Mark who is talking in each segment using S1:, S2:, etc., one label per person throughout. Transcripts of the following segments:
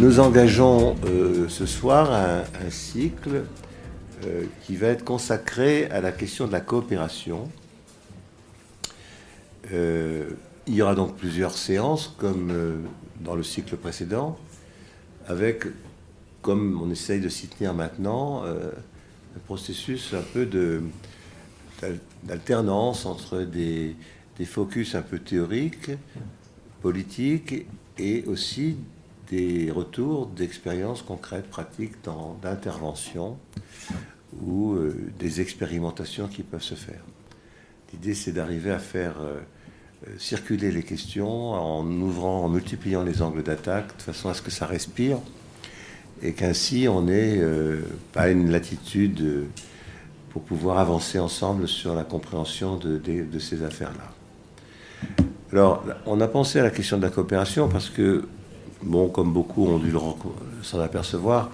S1: Nous engageons euh, ce soir un, cycle euh, qui va être consacré à la question de la coopération. Euh, il y aura donc plusieurs séances, comme dans le cycle précédent, avec, comme on essaye de s'y tenir maintenant, un processus un peu d'alternance entre des, des focus un peu théoriques, politiques, et aussi des retours d'expériences concrètes, pratiques, d'intervention ou euh, des expérimentations qui peuvent se faire. L'idée, c'est d'arriver à faire euh, euh, circuler les questions en ouvrant, en multipliant les angles d'attaque, de façon à ce que ça respire, et qu'ainsi on n'ait pas une latitude pour pouvoir avancer ensemble sur la compréhension de, de ces affaires-là. Alors, on a pensé à la question de la coopération parce que bon, comme beaucoup ont dû s'en apercevoir,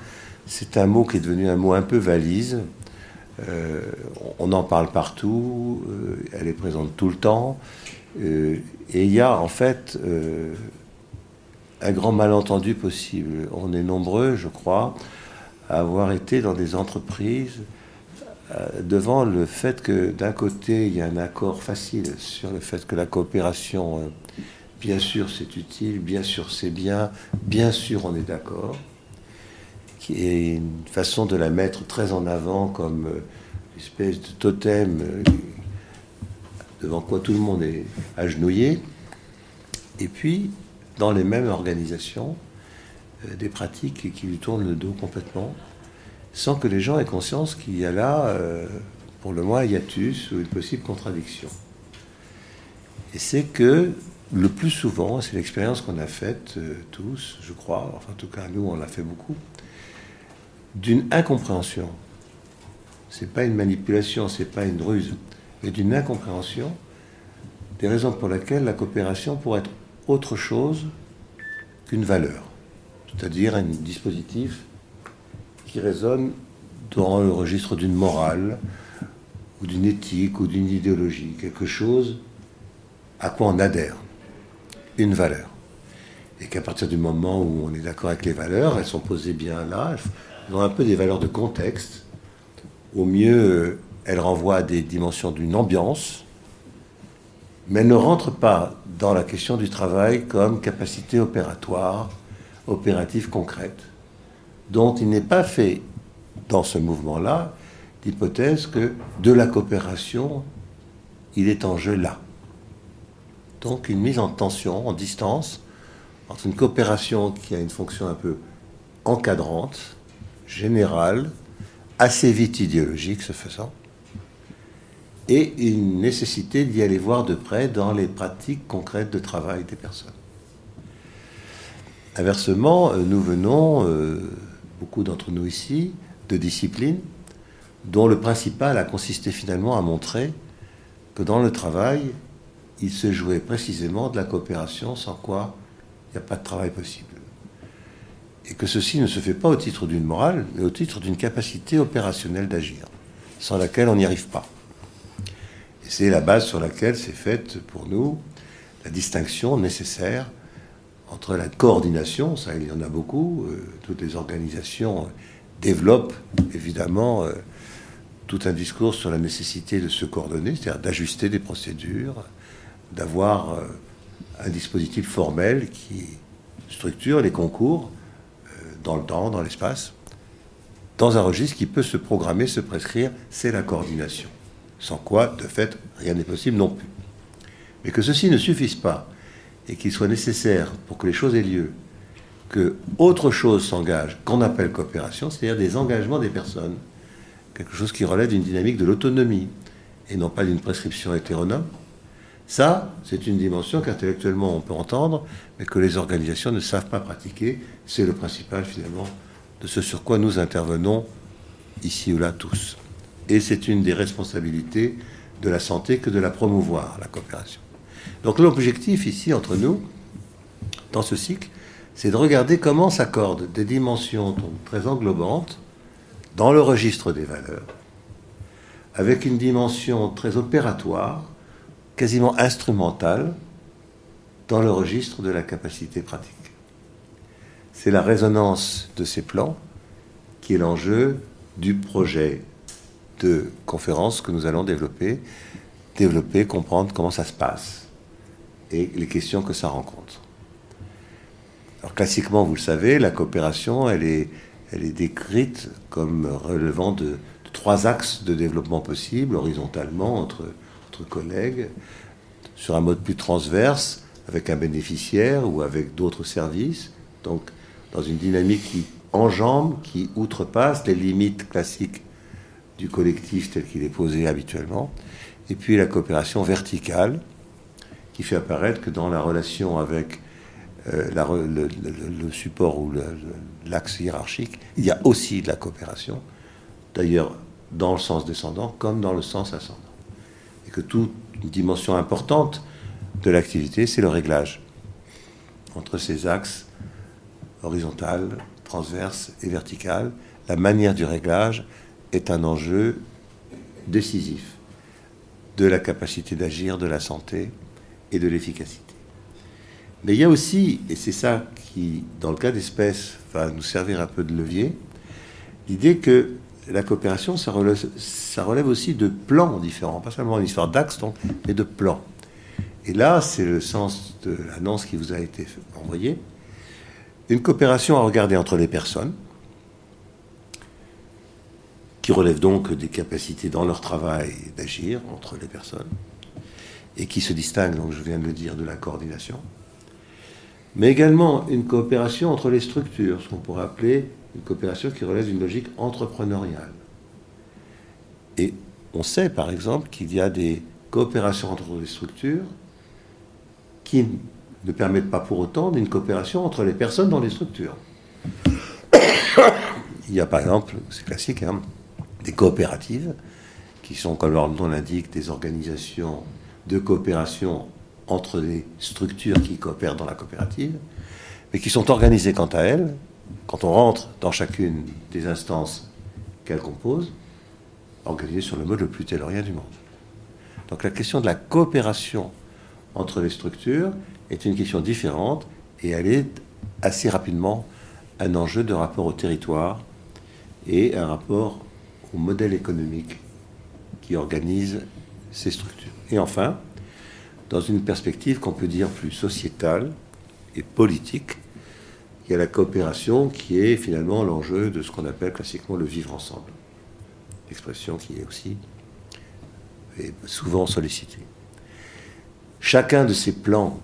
S1: c'est un mot qui est devenu un mot un peu valise. Euh, on en parle partout, euh, elle est présente tout le temps. Euh, et il y a en fait un grand malentendu possible. On est nombreux, je crois, à avoir été dans des entreprises devant le fait que d'un côté, il y a un accord facile sur le fait que la coopération Bien sûr, c'est utile, bien sûr, c'est bien, bien sûr, on est d'accord. Qui est une façon de la mettre très en avant comme euh, une espèce de totem euh, devant quoi tout le monde est agenouillé. Et puis, dans les mêmes organisations, euh, des pratiques qui lui tournent le dos complètement, sans que les gens aient conscience qu'il y a là, pour le moins, un hiatus ou une possible contradiction. Et c'est que le plus souvent, c'est l'expérience qu'on a faite euh, tous, je crois, enfin en tout cas nous on l'a fait beaucoup, d'une incompréhension. C'est pas une manipulation, c'est pas une ruse, mais d'une incompréhension des raisons pour lesquelles la coopération pourrait être autre chose qu'une valeur, c'est-à-dire un dispositif qui résonne dans le registre d'une morale ou d'une éthique ou d'une idéologie, quelque chose à quoi on adhère une valeur. Et qu'à partir du moment où on est d'accord avec les valeurs, elles sont posées bien là, elles ont un peu des valeurs de contexte. Au mieux, elles renvoient à des dimensions d'une ambiance, mais elles ne rentrent pas dans la question du travail comme capacité opératoire, opérative concrète, dont il n'est pas fait dans ce mouvement-là l'hypothèse que de la coopération, il est en jeu là donc une mise en tension, en distance, entre une coopération qui a une fonction un peu encadrante, générale, assez vite idéologique ce faisant, et une nécessité d'y aller voir de près dans les pratiques concrètes de travail des personnes. Inversement, euh, nous venons, euh, beaucoup d'entre nous ici, de disciplines dont le principal a consisté finalement à montrer que dans le travail, il se jouait précisément de la coopération sans quoi il n'y a pas de travail possible. Et que ceci ne se fait pas au titre d'une morale, mais au titre d'une capacité opérationnelle d'agir, sans laquelle on n'y arrive pas. Et c'est la base sur laquelle s'est faite pour nous la distinction nécessaire entre la coordination, ça il y en a beaucoup, euh, toutes les organisations développent évidemment euh, tout un discours sur la nécessité de se coordonner, c'est-à-dire d'ajuster des procédures, d'avoir euh, un dispositif formel qui structure les concours euh, dans le temps, dans l'espace, dans un registre qui peut se programmer, se prescrire, c'est la coordination. Sans quoi, de fait, rien n'est possible non plus. Mais que ceci ne suffise pas et qu'il soit nécessaire pour que les choses aient lieu, que autre chose s'engage, qu'on appelle coopération, c'est-à-dire des engagements des personnes, quelque chose qui relève d'une dynamique de l'autonomie et non pas d'une prescription hétéronome, ça, c'est une dimension qu'intellectuellement on peut entendre, mais que les organisations ne savent pas pratiquer. C'est le principal finalement de ce sur quoi nous intervenons ici ou là tous. Et c'est une des responsabilités de la santé que de la promouvoir, la coopération. Donc l'objectif ici entre nous, dans ce cycle, c'est de regarder comment s'accordent des dimensions très englobantes dans le registre des valeurs, avec une dimension très opératoire quasiment instrumentale dans le registre de la capacité pratique. c'est la résonance de ces plans qui est l'enjeu du projet de conférence que nous allons développer, développer, comprendre comment ça se passe et les questions que ça rencontre. Alors classiquement, vous le savez, la coopération, elle est, elle est décrite comme relevant de, trois axes de développement possibles, horizontalement, entre, collègues, sur un mode plus transverse, avec un bénéficiaire ou avec d'autres services, donc dans une dynamique qui enjambe, qui outrepasse les limites classiques du collectif tel qu'il est posé habituellement, et puis la coopération verticale, qui fait apparaître que dans la relation avec euh, le, support ou l'axe hiérarchique, il y a aussi de la coopération, d'ailleurs dans le sens descendant comme dans le sens ascendant. Que toute dimension importante de l'activité, c'est le réglage entre ces axes horizontal, transverse et vertical. La manière du réglage est un enjeu décisif de la capacité d'agir, de la santé et de l'efficacité. Mais il y a aussi, et c'est ça qui, dans le cas d'espèces, va nous servir un peu de levier, l'idée que la coopération, ça relève, aussi de plans différents, pas seulement une histoire d'axe, mais de plans. Et là, c'est le sens de l'annonce qui vous a été envoyée. Une coopération à regarder entre les personnes, qui relève donc des capacités dans leur travail d'agir entre les personnes, et qui se distingue, donc je viens de le dire, de la coordination. Mais également une coopération entre les structures, ce qu'on pourrait appeler une coopération qui relève d'une logique entrepreneuriale. Et on sait par exemple qu'il y a des coopérations entre les structures qui ne permettent pas pour autant d'une coopération entre les personnes dans les structures. Il y a par exemple, c'est classique, hein, des coopératives qui sont, comme leur nom l'indique, des organisations de coopération entre les structures qui coopèrent dans la coopérative, mais qui sont organisées quant à elles, quand on rentre dans chacune des instances qu'elles composent, organisées sur le mode le plus taylorien du monde. Donc la question de la coopération entre les structures est une question différente et elle est assez rapidement un enjeu de rapport au territoire et un rapport au modèle économique qui organise ces structures. Et enfin, dans une perspective qu'on peut dire plus sociétale et politique, il y a la coopération qui est finalement l'enjeu de ce qu'on appelle classiquement le vivre ensemble. Expression qui est aussi souvent sollicitée. Chacun de ces plans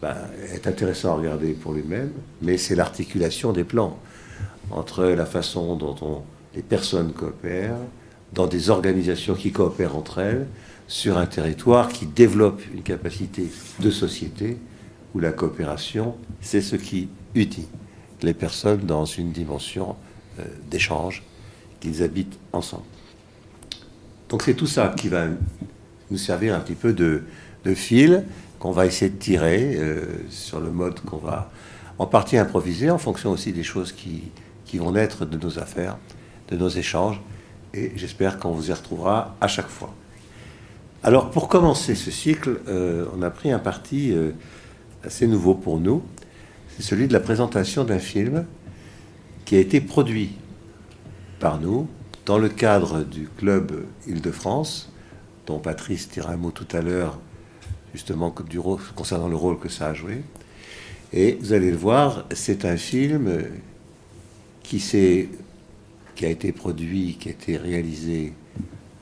S1: ben, est intéressant à regarder pour lui-même, mais c'est l'articulation des plans entre la façon dont les personnes coopèrent, dans des organisations qui coopèrent entre elles, sur un territoire qui développe une capacité de société où la coopération, c'est ce qui unit les personnes dans une dimension euh, d'échange, qu'ils habitent ensemble. Donc c'est tout ça qui va nous servir un petit peu de, fil qu'on va essayer de tirer euh, sur le mode qu'on va en partie improviser en fonction aussi des choses qui, qui vont naître de nos affaires, de nos échanges. Et j'espère qu'on vous y retrouvera à chaque fois. Alors pour commencer ce cycle, euh, on a pris un parti assez nouveau pour nous. C'est celui de la présentation d'un film qui a été produit par nous dans le cadre du club Île-de-France, dont Patrice tira un mot tout à l'heure justement concernant le rôle que ça a joué. Et vous allez le voir, c'est un film qui a été produit, qui a été réalisé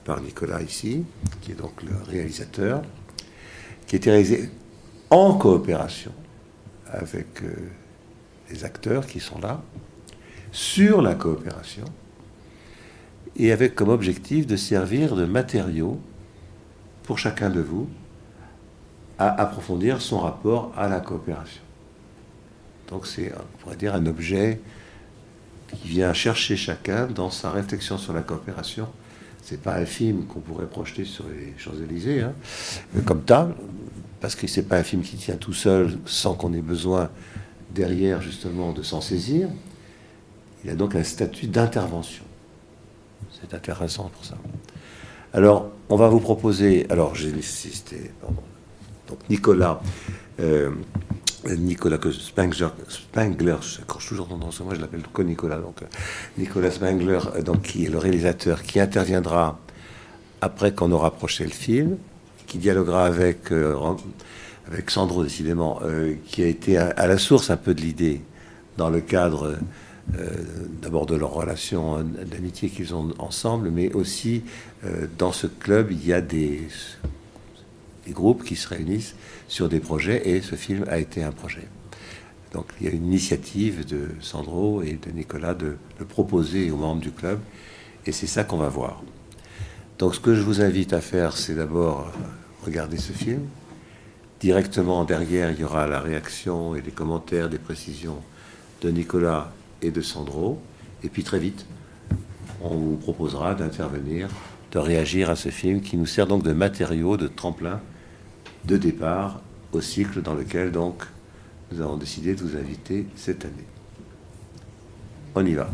S1: par Nicolas ici, qui est donc le réalisateur, qui a été réalisé en coopération avec euh, les acteurs qui sont là, sur la coopération, et avec comme objectif de servir de matériau pour chacun de vous à approfondir son rapport à la coopération. Donc c'est, on pourrait dire, un objet qui vient chercher chacun dans sa réflexion sur la coopération. C'est pas un film qu'on pourrait projeter sur les Champs-Élysées, hein, comme tel, parce que c'est pas un film qui tient tout seul sans qu'on ait besoin derrière justement de s'en saisir. Il a donc un statut d'intervention. C'est intéressant pour ça. Alors, on va vous proposer. Alors, j'ai nécessité. Pardon. Donc Nicolas euh, Nicolas Spangler, Spangler, je accroche toujours son nom, moi je l'appelle co Nicolas, donc Nicolas Spangler, donc, qui est le réalisateur, qui interviendra après qu'on aura approché le film, qui dialoguera avec, avec Sandro, décidément, qui a été à, la source un peu de l'idée dans le cadre euh, d'abord de leur relation d'amitié qu'ils ont ensemble, mais aussi euh, dans ce club, il y a des, des, groupes qui se réunissent sur des projets et ce film a été un projet. Donc il y a une initiative de Sandro et de Nicolas de le proposer aux membres du club et c'est ça qu'on va voir. Donc ce que je vous invite à faire, c'est d'abord regarder ce film. Directement derrière, il y aura la réaction et les commentaires, des précisions de Nicolas et de Sandro. Et puis très vite, on vous proposera d'intervenir, de réagir à ce film qui nous sert donc de matériau, de tremplin, de départ au cycle dans lequel donc nous avons décidé de vous inviter cette année. On y va.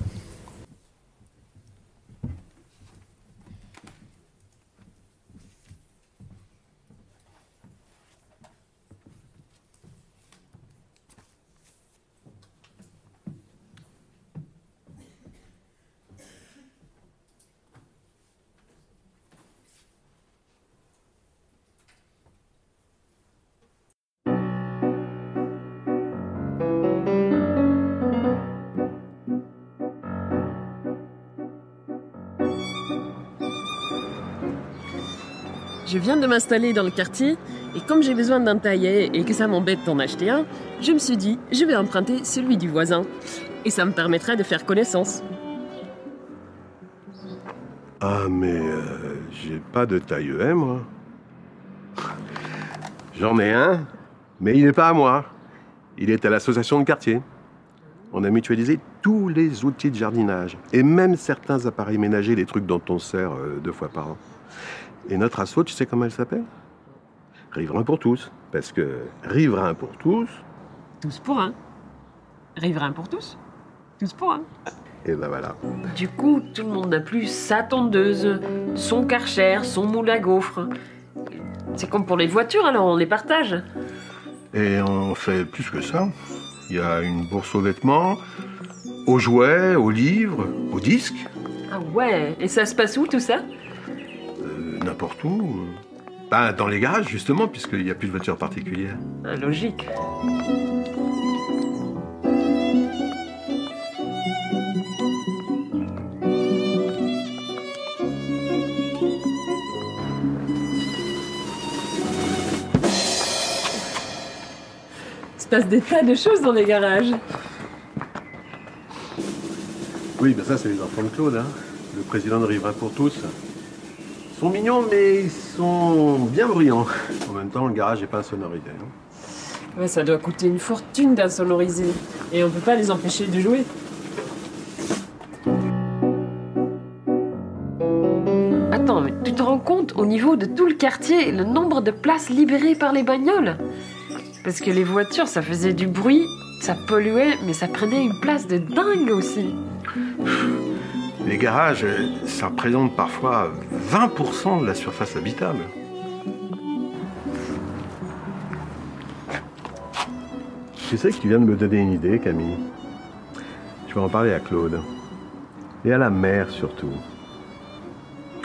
S2: Je viens de m'installer dans le quartier et comme j'ai besoin d'un taillet et que ça m'embête d'en acheter un, je me suis dit, je vais emprunter celui du voisin. Et ça me permettrait de faire connaissance.
S3: Ah, mais euh, j'ai pas de taille EM, moi. J'en ai un, mais il n'est pas à moi. Il est à l'association de quartier. On a mutualisé tous les outils de jardinage et même certains appareils ménagers, les trucs dont on sert euh, deux fois par an. Et notre asso, tu sais comment elle s'appelle? Riverain pour tous. Parce que riverain pour tous.
S2: Tous pour un. Riverain pour tous. Tous pour un.
S3: Et ben voilà.
S2: Du coup, tout le monde n'a plus sa tondeuse, son karcher, son moule à gaufres. C'est comme pour les voitures, alors on les partage.
S3: Et on fait plus que ça. Il y a une bourse aux vêtements, aux jouets, aux livres, aux disques.
S2: Ah ouais, et ça se passe où tout ça?
S3: N'importe où. Ben, dans les garages, justement, puisqu'il n'y a plus de voitures particulières.
S2: Ah, logique. Il se passe des tas de choses dans les garages.
S3: Oui, ben ça, c'est les enfants de Claude, hein. le président de Riverain pour tous sont mignons, mais ils sont bien bruyants. En même temps, le garage n'est pas insonorisé. Hein.
S2: Ouais, ça doit coûter une fortune d'insonoriser. Et on peut pas les empêcher de jouer. Attends, mais tu te rends compte au niveau de tout le quartier, le nombre de places libérées par les bagnoles? Parce que les voitures, ça faisait du bruit, ça polluait, mais ça prenait une place de dingue aussi.
S3: Les garages, ça représente parfois 20% de la surface habitable. Tu sais que tu viens de me donner une idée, Camille. Je vais en parler à Claude. Et à la mère surtout.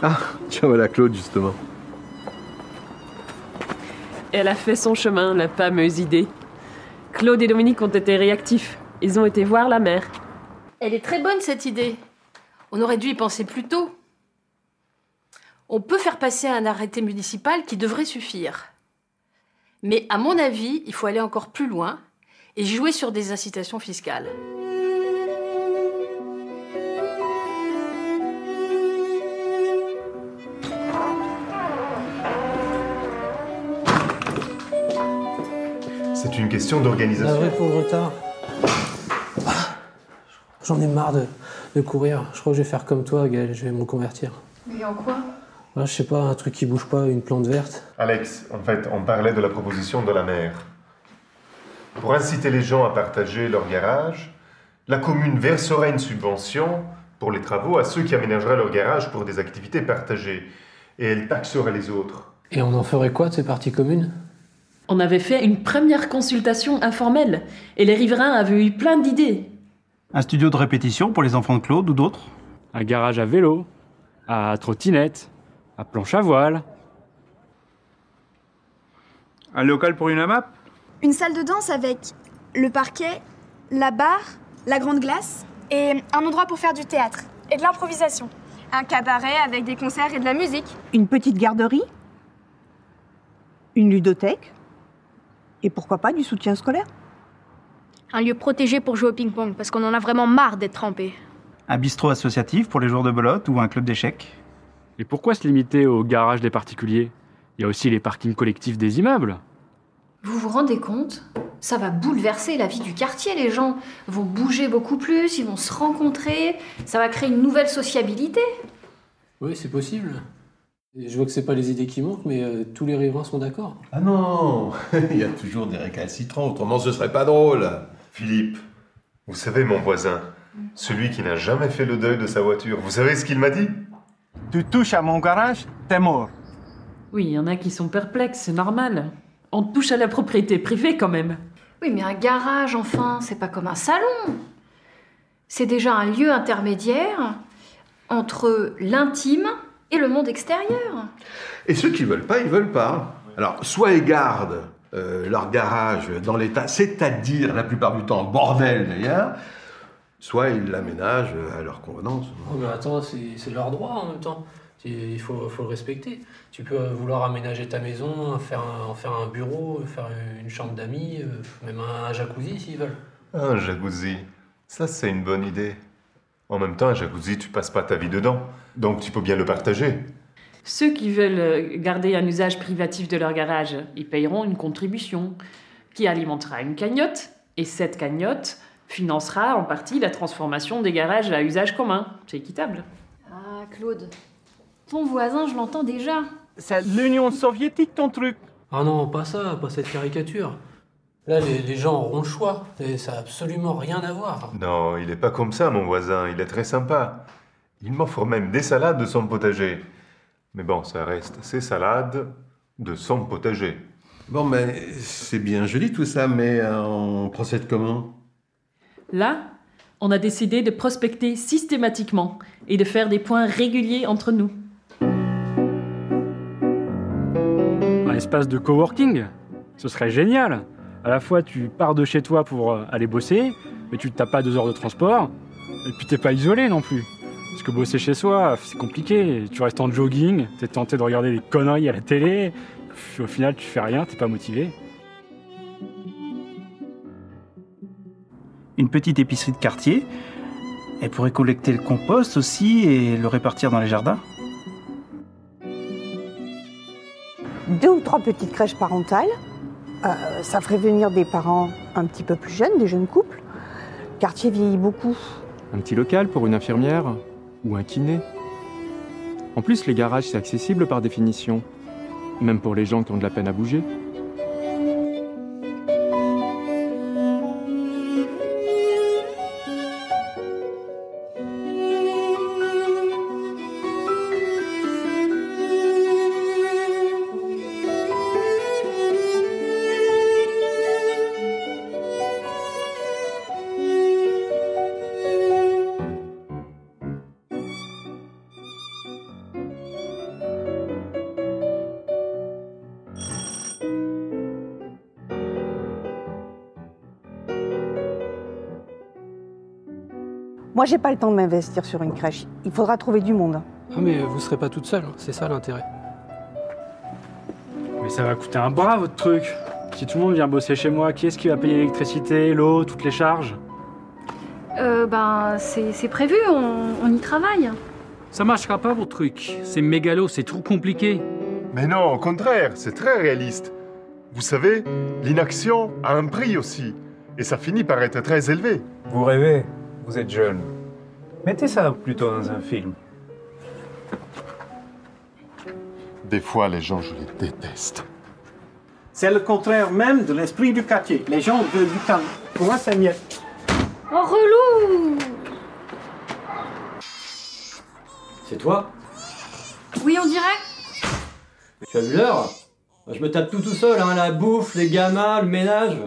S3: Ah, tiens, voilà Claude, justement.
S2: Elle a fait son chemin, la fameuse idée. Claude et Dominique ont été réactifs. Ils ont été voir la mère.
S4: Elle est très bonne, cette idée. On aurait dû y penser plus tôt. On peut faire passer un arrêté municipal qui devrait suffire. Mais à mon avis, il faut aller encore plus loin et jouer sur des incitations fiscales.
S3: C'est une question d'organisation.
S5: pour le retard. J'en ai marre de, de courir. Je crois que je vais faire comme toi, Gaël, je vais me convertir.
S4: Mais en quoi?
S5: Je sais pas, un truc qui bouge pas, une plante verte.
S6: Alex, en fait, on parlait de la proposition de la maire. Pour inciter les gens à partager leur garage, la commune versera une subvention pour les travaux à ceux qui aménageraient leur garage pour des activités partagées. Et elle taxerait les autres.
S5: Et on en ferait quoi de ces parties communes?
S2: On avait fait une première consultation informelle et les riverains avaient eu plein d'idées.
S7: Un studio de répétition pour les enfants de Claude ou d'autres?
S8: Un garage à vélo, à trottinette, à planche à voile.
S7: Un local pour une AMAP?
S9: Une salle de danse avec le parquet, la barre, la grande glace et un endroit pour faire du théâtre et de l'improvisation. Un cabaret avec des concerts et de la musique.
S10: Une petite garderie? Une ludothèque? Et pourquoi pas du soutien scolaire?
S9: Un lieu protégé pour jouer au ping-pong parce qu'on en a vraiment marre d'être trempé.
S7: Un bistrot associatif pour les joueurs de belote ou un club d'échecs
S8: Et pourquoi se limiter au garage des particuliers? Il y a aussi les parkings collectifs des immeubles.
S11: Vous vous rendez compte? Ça va bouleverser la vie du quartier. Les gens vont bouger beaucoup plus, ils vont se rencontrer. Ça va créer une nouvelle sociabilité.
S5: Oui, c'est possible. Je vois que c'est pas les idées qui manquent, mais euh, tous les riverains sont d'accord.
S3: Ah non Il y a toujours des récalcitrants, autrement ce serait pas drôle.
S6: Philippe, vous savez, mon voisin, celui qui n'a jamais fait le deuil de sa voiture, vous savez ce qu'il m'a dit?
S7: Tu touches à mon garage, t'es mort.
S2: Oui, il y en a qui sont perplexes, c'est normal. On touche à la propriété privée quand même.
S11: Oui, mais un garage, enfin, c'est pas comme un salon. C'est déjà un lieu intermédiaire entre l'intime et le monde extérieur.
S3: Et ceux qui veulent pas, ils veulent pas. Alors, soit ils gardent euh, leur garage dans l'état, c'est-à-dire la plupart du temps bordel d'ailleurs, soit ils l'aménagent à leur convenance.
S5: Oh, mais attends, c'est leur droit en même temps. Il faut, faut le respecter. Tu peux vouloir aménager ta maison, faire un- en faire un bureau, faire une chambre d'amis, euh, même un jacuzzi s'ils veulent.
S6: Un jacuzzi, ça c'est une bonne idée. En même temps, un jacuzzi, tu passes pas ta vie dedans, donc tu peux bien le partager.
S2: Ceux qui veulent garder un usage privatif de leur garage, ils payeront une contribution qui alimentera une cagnotte et cette cagnotte financera en partie la transformation des garages à usage commun. C'est équitable.
S11: Ah, Claude, ton voisin, je l'entends déjà.
S7: C'est l'Union soviétique ton truc.
S5: Ah non, pas ça, pas cette caricature. Là, les, les gens auront le choix. Et ça n'a absolument rien à voir.
S6: Non, il est pas comme ça, mon voisin, il est très sympa. Il m'offre même des salades de son potager. Mais bon, ça reste ses salades de son potager.
S3: Bon, mais c'est bien joli tout ça, mais euh, on procède comment?
S2: Là, on a décidé de prospecter systématiquement et de faire des points réguliers entre nous.
S8: Un espace de coworking? Ce serait génial À la fois, tu pars de chez toi pour euh, aller bosser, mais tu tapes pas deux heures de transport, et puis t'es pas isolé non plus. Parce que bosser chez soi, c'est compliqué. Tu restes en jogging, t'es tenté de regarder des conneries à la télé, puis au final, tu fais rien, t'es pas motivé.
S7: Une petite épicerie de quartier. Elle pourrait collecter le compost aussi et le répartir dans les jardins.
S10: Deux ou trois petites crèches parentales. Euh, ça ferait venir des parents un petit peu plus jeunes, des jeunes couples. Le quartier vieillit beaucoup.
S12: Un petit local pour une infirmière ou un kiné. En plus, les garages, c'est accessible par définition, même pour les gens qui ont de la peine à bouger.
S10: Moi, j'ai pas le temps de m'investir sur une crèche. Il faudra trouver du monde.
S5: Ah, mais vous serez pas toute seule, hein. c'est ça l'intérêt.
S8: Mais ça va coûter un bras, votre truc Si tout le monde vient bosser chez moi, qui est-ce qui va payer l'électricité, l'eau, toutes les charges?
S11: Euh, ben, c'est c'est prévu, on, on y travaille.
S13: Ça marchera pas, votre truc. C'est mégalo, c'est trop compliqué.
S6: Mais non, au contraire, c'est très réaliste. Vous savez, l'inaction a un prix aussi, et ça finit par être très élevé.
S14: Vous rêvez, vous êtes jeune. Mettez ça plutôt dans un film.
S6: Des fois, les gens, je les déteste.
S7: C'est le contraire même de l'esprit du quartier. Les gens veulent du calme. Pour moi, c'est mieux.
S11: Oh, relou
S15: C'est toi?
S11: Oui, on dirait
S15: Tu as vu l'heure? Je me tape tout tout seul, hein, la bouffe, les gamins, le ménage.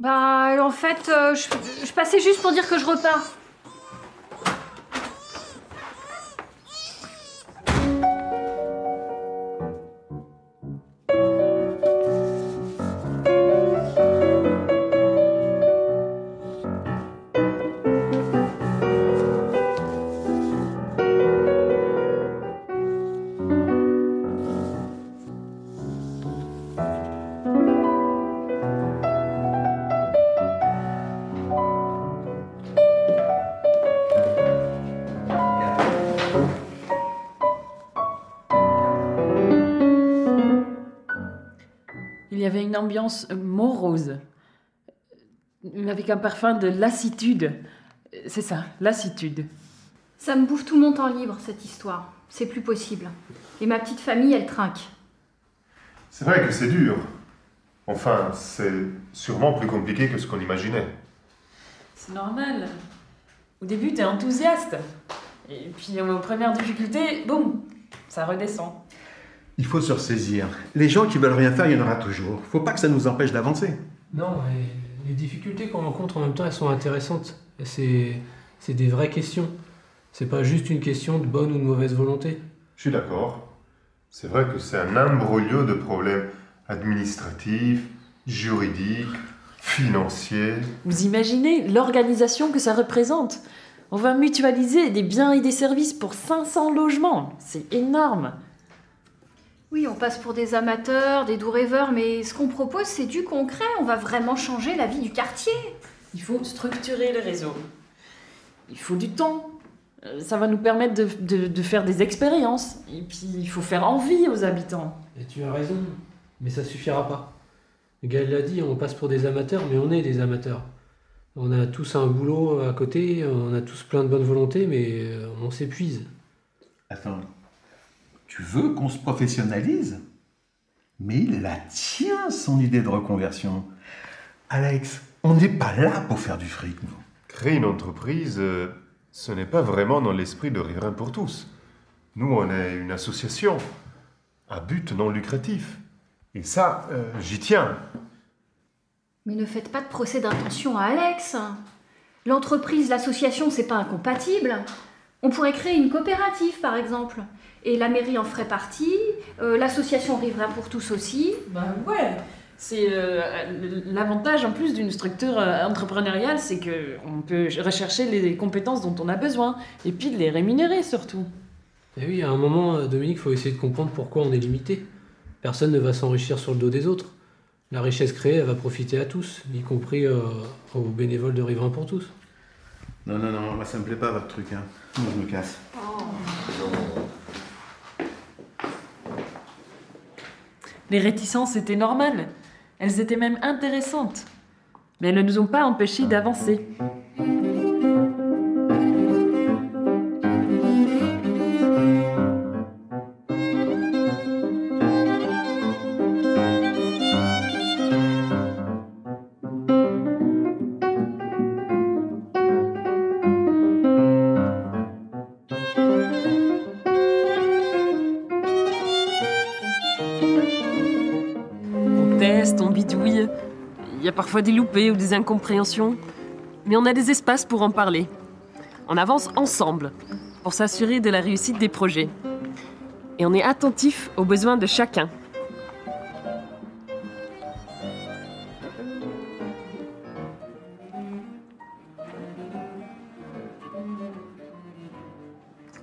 S11: Bah, en fait, euh, je, je passais juste pour dire que je repars.
S2: Ambiance morose, avec un parfum de lassitude. C'est ça, lassitude.
S11: Ça me bouffe tout mon temps libre, cette histoire. C'est plus possible. Et ma petite famille, elle trinque.
S6: C'est vrai que c'est dur. Enfin, c'est sûrement plus compliqué que ce qu'on imaginait.
S2: C'est normal. Au début, t'es enthousiaste. Et puis, aux premières difficultés, boum, ça redescend.
S16: Il faut se ressaisir. Les gens qui veulent rien faire, il y en aura toujours. Faut pas que ça nous empêche d'avancer.
S5: Non, et les difficultés qu'on rencontre en même temps, elles sont intéressantes. Et C'est, c'est des vraies questions. C'est pas juste une question de bonne ou de mauvaise volonté.
S6: Je suis d'accord. C'est vrai que c'est un imbroglio de problèmes administratifs, juridiques, financiers.
S2: Vous imaginez l'organisation que ça représente? On va mutualiser des biens et des services pour 500 logements. C'est énorme.
S11: Oui, on passe pour des amateurs, des doux rêveurs, mais ce qu'on propose, c'est du concret. On va vraiment changer la vie du quartier.
S2: Il faut structurer le réseau. Il faut du temps. Euh, Ça va nous permettre de, de- de faire des expériences. Et puis, il faut faire envie aux habitants.
S5: Et tu as raison, mais ça suffira pas. Gaël l'a dit, on passe pour des amateurs, mais on est des amateurs. On a tous un boulot à côté, on a tous plein de bonne volonté, mais euh, on s'épuise.
S16: Attends, tu veux qu'on se professionnalise Mais il la tient, son idée de reconversion. Alex, on n'est pas là pour faire du fric, nous.
S6: Créer une entreprise, euh, ce n'est pas vraiment dans l'esprit de Riverain pour tous. Nous, on est une association à but non lucratif. Et ça, euh, j'y tiens.
S11: Mais ne faites pas de procès d'intention à Alex. L'entreprise, l'association, c'est pas incompatible. On pourrait créer une coopérative, par exemple. Et la mairie en ferait partie, euh, l'association Riverain pour tous aussi.
S2: Ben ouais c'est euh, l'avantage en plus d'une structure euh, entrepreneuriale, c'est que on peut rechercher les compétences dont on a besoin et puis de les rémunérer surtout.
S5: Et oui, à un moment, Dominique, il faut essayer de comprendre pourquoi on est limité. Personne ne va s'enrichir sur le dos des autres. La richesse créée, elle va profiter à tous, y compris euh, aux bénévoles de Riverain pour tous.
S16: Non, non, non, moi ça me plaît pas votre truc, hein. Moi je me casse.
S2: Les réticences étaient normales, elles étaient même intéressantes, mais elles ne nous ont pas empêchés d'avancer. A parfois des loupés ou des incompréhensions. Mais on a des espaces pour en parler. On avance ensemble pour s'assurer de la réussite des projets. Et on est attentif aux besoins de chacun.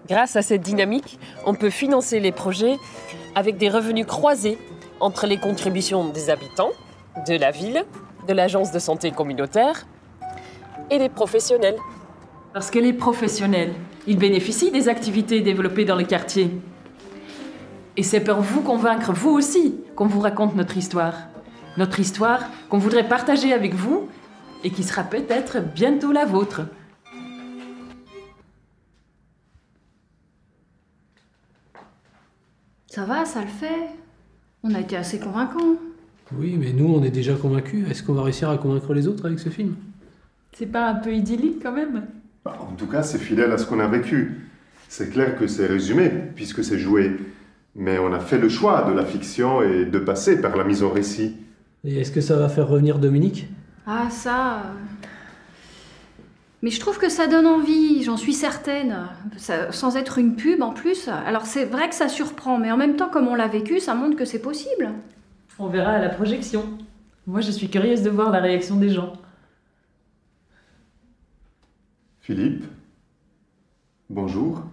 S2: Grâce à cette dynamique, on peut financer les projets avec des revenus croisés entre les contributions des habitants, de la ville, de l'agence de santé communautaire et des professionnels. Parce que les professionnels, ils bénéficient des activités développées dans le quartier. Et c'est pour vous convaincre, vous aussi, qu'on vous raconte notre histoire. Notre histoire qu'on voudrait partager avec vous et qui sera peut-être bientôt la vôtre.
S11: Ça va, ça le fait. On a été assez convaincants.
S5: Oui, mais nous, on est déjà convaincus. Est-ce qu'on va réussir à convaincre les autres avec ce film?
S2: C'est pas un peu idyllique quand même?
S6: En tout cas, c'est fidèle à ce qu'on a vécu. C'est clair que c'est résumé, puisque c'est joué Mais on a fait le choix de la fiction et de passer par la mise en récit.
S5: Et est-ce que ça va faire revenir Dominique?
S11: Ah, ça. euh, Mais je trouve que ça donne envie, j'en suis certaine. Ça- sans être une pub en plus. Alors c'est vrai que ça surprend, mais en même temps, comme on l'a vécu, ça montre que c'est possible.
S2: On verra à la projection. Moi, je suis curieuse de voir la réaction des gens.
S6: Philippe Bonjour.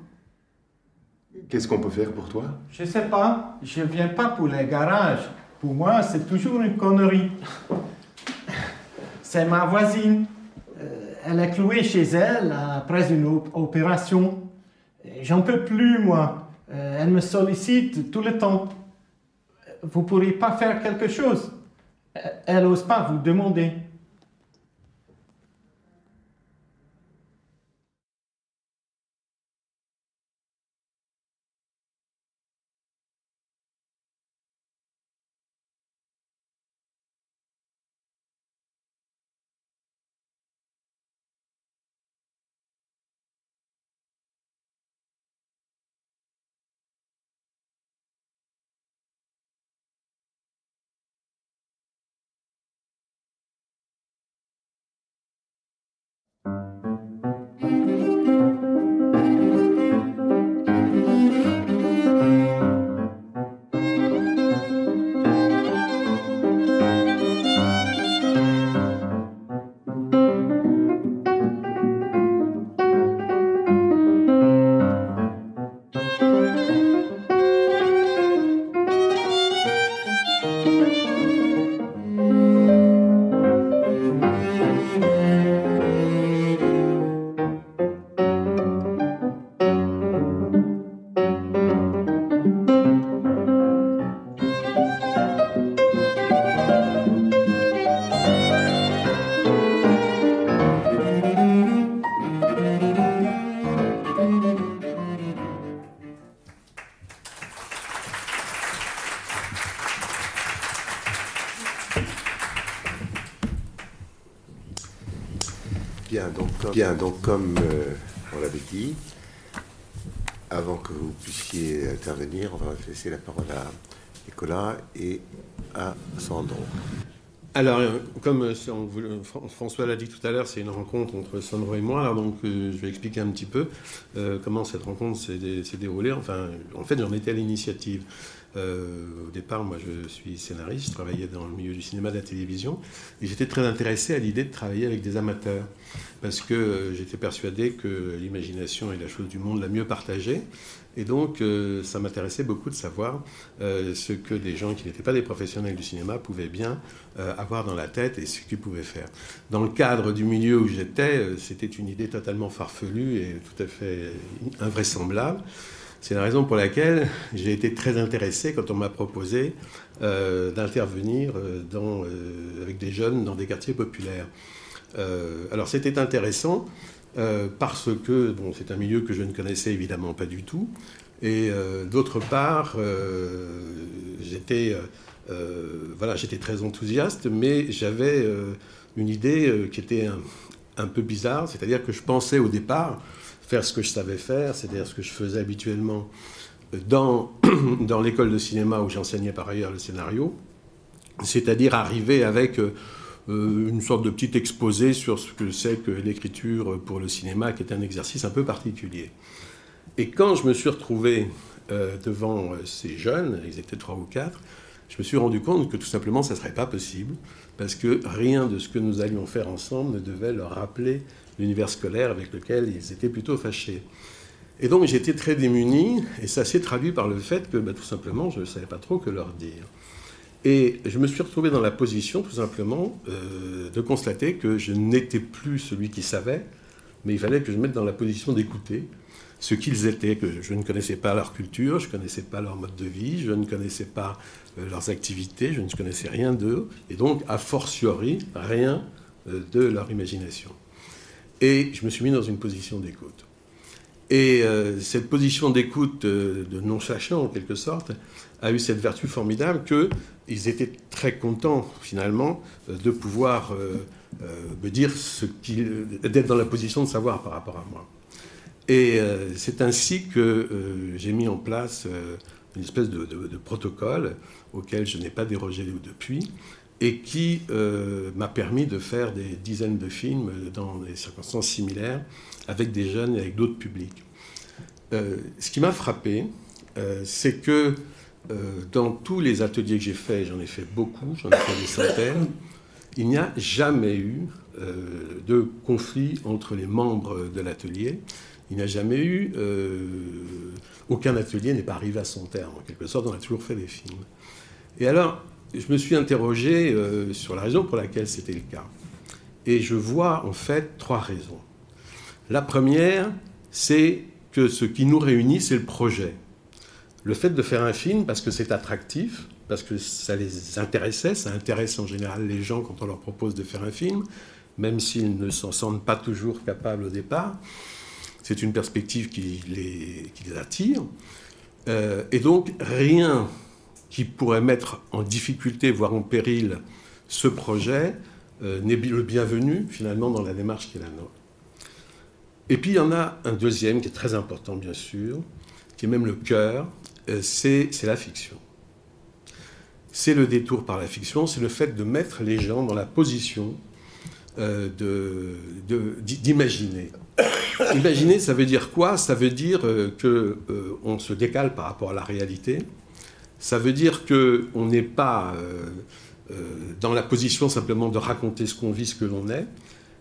S6: Qu'est-ce qu'on peut faire pour toi?
S17: Je sais pas, je viens pas pour les garages. Pour moi, c'est toujours une connerie. C'est ma voisine. Euh, Elle est clouée chez elle après une op- opération. J'en peux plus, moi. Euh, Elle me sollicite tout le temps. Vous pourriez pas faire quelque chose Elle n'ose pas vous demander.
S1: Comme euh, on l'avait dit, avant que vous puissiez intervenir, on va laisser la parole à Nicolas et à Sandro.
S3: Alors, comme euh, François l'a dit tout à l'heure, c'est une rencontre entre Sandro et moi. Donc, euh, je vais expliquer un petit peu comment cette rencontre s'est déroulée. Enfin, en fait, j'en étais à l'initiative. Euh, au départ, moi, je suis scénariste, je travaillais dans le milieu du cinéma, de la télévision, et j'étais très intéressé à l'idée de travailler avec des amateurs, parce que euh, j'étais persuadé que l'imagination est la chose du monde la mieux partagée, et donc euh, ça m'intéressait beaucoup de savoir ce que des gens qui n'étaient pas des professionnels du cinéma pouvaient bien avoir dans la tête et ce qu'ils pouvaient faire. Dans le cadre du milieu où j'étais, c'était une idée totalement farfelue et tout à fait invraisemblable. C'est la raison pour laquelle j'ai été très intéressé quand on m'a proposé euh, d'intervenir euh, euh, avec des jeunes dans des quartiers populaires. Alors c'était intéressant parce que c'est un milieu que je ne connaissais évidemment pas du tout. Et d'autre part, j'étais très enthousiaste, mais j'avais une idée qui était un peu bizarre, c'est-à-dire que je pensais au départ faire ce que je savais faire, c'est-à-dire ce que je faisais habituellement dans, dans l'école de cinéma où j'enseignais par ailleurs le scénario, c'est-à-dire arriver avec euh, euh, une sorte de petit exposé sur ce que c'est que l'écriture pour le cinéma, qui est un exercice un peu particulier. Et quand je me suis retrouvé euh, devant euh, ces jeunes, ils étaient trois ou quatre, je me suis rendu compte que tout simplement ça ne serait pas possible, parce que rien de ce que nous allions faire ensemble ne devait leur rappeler l'univers scolaire avec lequel ils étaient plutôt fâchés. Et donc j'étais très démuni, et ça s'est traduit par le fait que bah, tout simplement je ne savais pas trop que leur dire. Et je me suis retrouvé dans la position tout simplement euh, de constater que je n'étais plus celui qui savait, mais il fallait que je me mette dans la position d'écouter ce qu'ils étaient, que je ne connaissais pas leur culture, je ne connaissais pas leur mode de vie, je ne connaissais pas euh, leurs activités, je ne connaissais rien d'eux, et donc a fortiori rien euh, de leur imagination. Et je me suis mis dans une position d'écoute. Et euh, cette position d'écoute, euh, de non-sachant en quelque sorte, a eu cette vertu formidable qu'ils étaient très contents finalement euh, de pouvoir me dire ce qu'ils, d'être dans la position de savoir par rapport à moi. Et c'est ainsi que j'ai mis en place une espèce de protocole auquel je n'ai pas dérogé depuis et qui euh, m'a permis de faire des dizaines de films dans des circonstances similaires avec des jeunes et avec d'autres publics. Euh, ce qui m'a frappé, euh, c'est que dans tous les ateliers que j'ai faits, j'en ai fait beaucoup, j'en ai fait des centaines, il n'y a jamais eu de conflit entre les membres de l'atelier. Il n'y a jamais eu. aucun atelier n'est pas arrivé à son terme. En quelque sorte, on a toujours fait des films. Et alors, je me suis interrogé euh, sur la raison pour laquelle c'était le cas. Et je vois en fait trois raisons. La première, c'est que ce qui nous réunit, c'est le projet. Le fait de faire un film parce que c'est attractif, parce que ça les intéressait, ça intéresse en général les gens quand on leur propose de faire un film, même s'ils ne s'en sentent pas toujours capables au départ. C'est une perspective qui les, attire. Euh, et donc, rien qui pourrait mettre en difficulté, voire en péril, ce projet euh, n'est le bienvenu, finalement, dans la démarche qui est la nôtre. Et puis, il y en a un deuxième qui est très important, bien sûr, qui est même le cœur, euh, c'est la fiction. C'est le détour par la fiction, c'est le fait de mettre les gens dans la position euh, d'imaginer. Imaginer, ça veut dire quoi? Ça veut dire euh, que euh, on se décale par rapport à la réalité. Ça veut dire que on n'est pas euh, euh, dans la position simplement de raconter ce qu'on vit, ce que l'on est,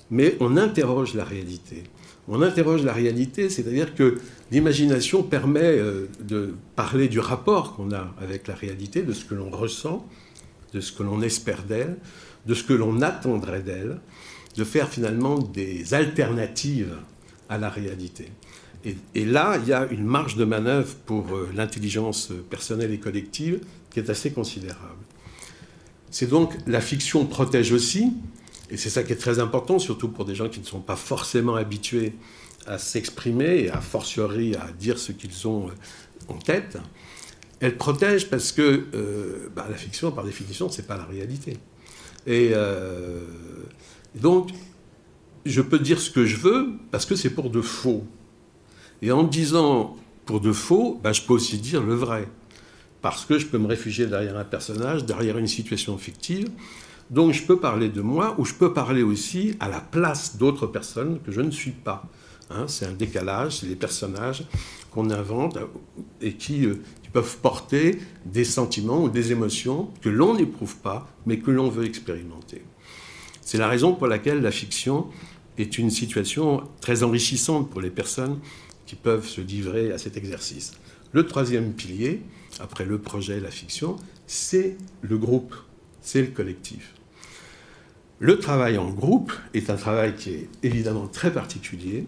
S3: mais on interroge la réalité. On interroge la réalité, c'est-à-dire que l'imagination permet euh, de parler du rapport qu'on a avec la réalité, de ce que l'on ressent, de ce que l'on espère d'elle, de ce que l'on attendrait d'elle, de faire finalement des alternatives à la réalité. Et, là, il y a une marge de manœuvre pour euh, l'intelligence personnelle et collective qui est assez considérable. C'est donc la fiction protège aussi, et c'est ça qui est très important, surtout pour des gens qui ne sont pas forcément habitués à s'exprimer et a fortiori à dire ce qu'ils ont euh, en tête. Elle protège parce que euh, bah, la fiction, par définition, c'est pas la réalité. Et euh, donc, je peux dire ce que je veux parce que c'est pour de faux. Et en disant pour de faux, bah, je peux aussi dire le vrai. Parce que je peux me réfugier derrière un personnage, derrière une situation fictive. Donc je peux parler de moi ou je peux parler aussi à la place d'autres personnes que je ne suis pas. Hein, c'est un décalage, c'est les personnages qu'on invente et euh, qui peuvent porter des sentiments ou des émotions que l'on n'éprouve pas, mais que l'on veut expérimenter. C'est la raison pour laquelle la fiction est une situation très enrichissante pour les personnes qui peuvent se livrer à cet exercice. Le troisième pilier, après le projet et la fiction, c'est le groupe, c'est le collectif. Le travail en groupe est un travail qui est évidemment très particulier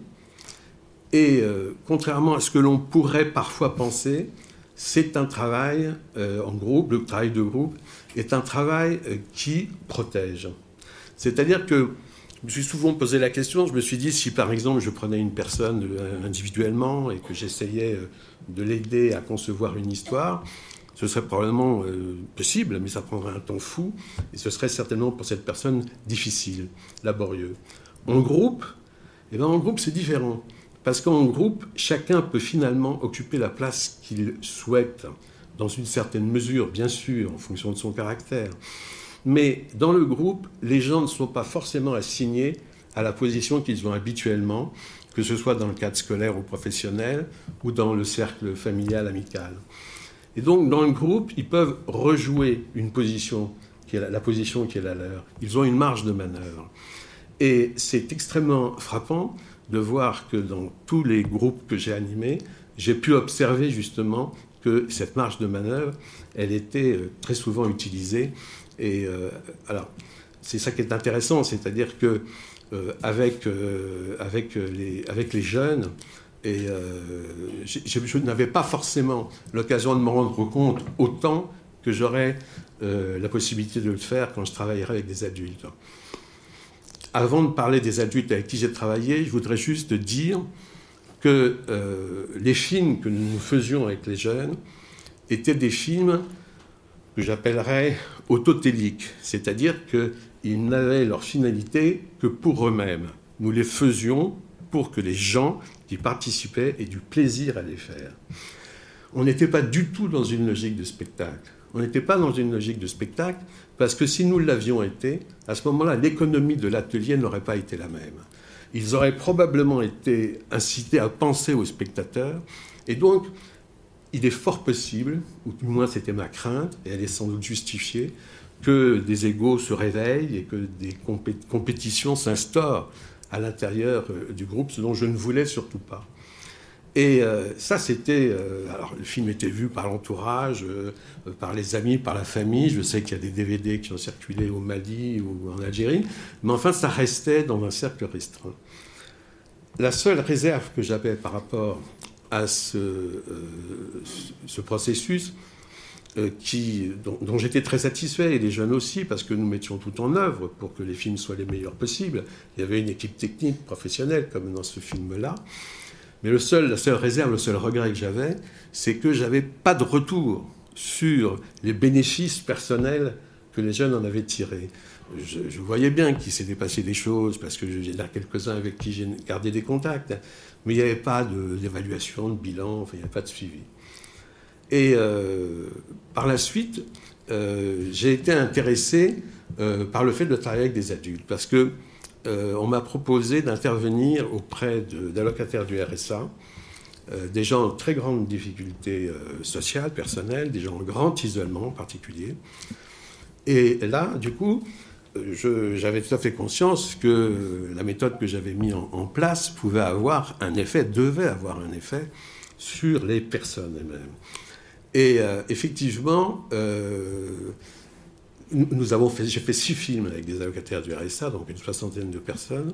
S3: et euh, contrairement à ce que l'on pourrait parfois penser, c'est un travail euh, en groupe, le travail de groupe est un travail euh, qui protège. C'est-à-dire que me suis souvent posé la question, je me suis dit si par exemple je prenais une personne euh, individuellement et que j'essayais euh, de l'aider à concevoir une histoire, ce serait probablement euh, possible, mais ça prendrait un temps fou et ce serait certainement pour cette personne difficile, laborieux. En groupe, eh ben, en groupe c'est différent. Parce qu'en groupe, chacun peut finalement occuper la place qu'il souhaite, dans une certaine mesure, bien sûr, en fonction de son caractère. Mais dans le groupe, les gens ne sont pas forcément assignés à la position qu'ils ont habituellement, que ce soit dans le cadre scolaire ou professionnel, ou dans le cercle familial, amical. Et donc, dans le groupe, ils peuvent rejouer une position, qui est la, position qui est la leur. Ils ont une marge de manœuvre. Et c'est extrêmement frappant de voir que dans tous les groupes que j'ai animés, j'ai pu observer justement que cette marge de manœuvre, elle était euh, très souvent utilisée. Et euh, alors, c'est ça qui est intéressant, c'est-à-dire que euh, avec, euh, avec, les, avec les jeunes, je n'avais pas forcément l'occasion de me rendre compte autant que j'aurais la possibilité de le faire quand je travaillerai avec des adultes. Avant de parler des adultes avec qui j'ai travaillé, je voudrais juste dire que les films que nous faisions avec les jeunes étaient des films que j'appellerais autotéliques, c'est-à-dire qu'ils n'avaient leur finalité que pour eux-mêmes. Nous les faisions pour que les gens qui participaient aient du plaisir à les faire. on n'était pas du tout dans une logique de spectacle. On n'était pas dans une logique de spectacle parce que si nous l'avions été, à ce moment-là, l'économie de l'atelier n'aurait pas été la même. Ils auraient probablement été incités à penser aux spectateurs. Et donc, il est fort possible, ou du moins c'était ma crainte, et elle est sans doute justifiée, que des égaux se réveillent et que des compétitions s'instaurent à l'intérieur euh, du groupe, ce dont je ne voulais surtout pas. Et euh, ça, c'était. Euh, alors, le film était vu par l'entourage, par les amis, par la famille. Je sais qu'il y a des DVD qui ont circulé au Mali ou en Algérie. Mais enfin, ça restait dans un cercle restreint. La seule réserve que j'avais par rapport à ce, ce processus, qui, dont, j'étais très satisfait, et les jeunes aussi, parce que nous mettions tout en œuvre pour que les films soient les meilleurs possibles. Il y avait une équipe technique professionnelle, comme dans ce film-là. Mais le seul, la seule réserve, le seul regret que j'avais, c'est que j'avais pas de retour sur les bénéfices personnels que les jeunes en avaient tirés. Je, voyais bien qu'il s'était passé des choses, parce que j'ai là quelques-uns avec qui j'ai gardé des contacts, mais il n'y avait pas d'évaluation, de, bilan, enfin, il n'y avait pas de suivi. Et euh, par la suite, euh, j'ai été intéressé euh, par le fait de travailler avec des adultes, parce que on m'a proposé d'intervenir auprès d'allocataires du RSA, des gens en très grande difficulté sociale, personnelle, des gens en grand isolement en particulier. Et là, du coup, j'avais tout à fait conscience que la méthode que j'avais mise en, place pouvait avoir un effet, devait avoir un effet sur les personnes elles-mêmes. Et effectivement, nous avons fait, j'ai fait six films avec des allocataires du RSA, donc une soixantaine de personnes,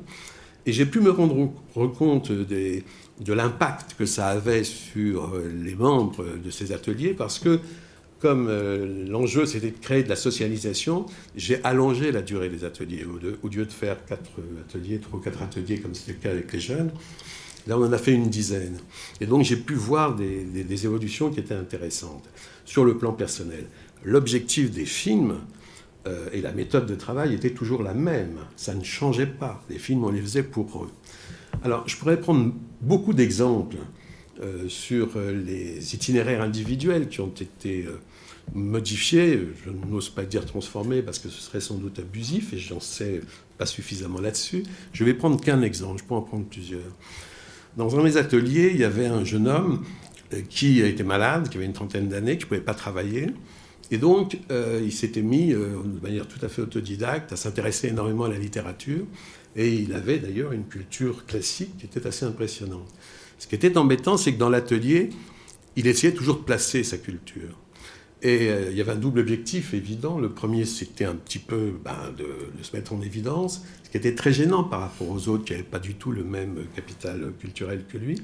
S3: et j'ai pu me rendre compte de l'impact que ça avait sur euh, les membres de ces ateliers, parce que comme euh, l'enjeu c'était de créer de la socialisation, j'ai allongé la durée des ateliers. Au, lieu de faire quatre ateliers, trois ou quatre ateliers comme c'était le cas avec les jeunes, là on en a fait une dizaine. Et donc j'ai pu voir des, évolutions qui étaient intéressantes sur le plan personnel. L'objectif des films, euh, et la méthode de travail était toujours la même. Ça ne changeait pas. Les films, on les faisait pour eux. Alors, je pourrais prendre beaucoup d'exemples euh, sur les itinéraires individuels qui ont été modifiés. Je n'ose pas dire transformés parce que ce serait sans doute abusif et j'en sais pas suffisamment là-dessus. Je vais prendre qu'un exemple. Je peux en prendre plusieurs. Dans un de mes ateliers, il y avait un jeune homme qui était malade, qui avait une trentaine d'années, qui ne pouvait pas travailler et donc, euh, il s'était mis euh, de manière tout à fait autodidacte à s'intéresser énormément à la littérature. Et il avait d'ailleurs une culture classique qui était assez impressionnante. Ce qui était embêtant, c'est que dans l'atelier, il essayait toujours de placer sa culture. Et euh, il y avait un double objectif évident. Le premier, c'était un petit peu ben, de, se mettre en évidence, ce qui était très gênant par rapport aux autres qui n'avaient pas du tout le même capital culturel que lui.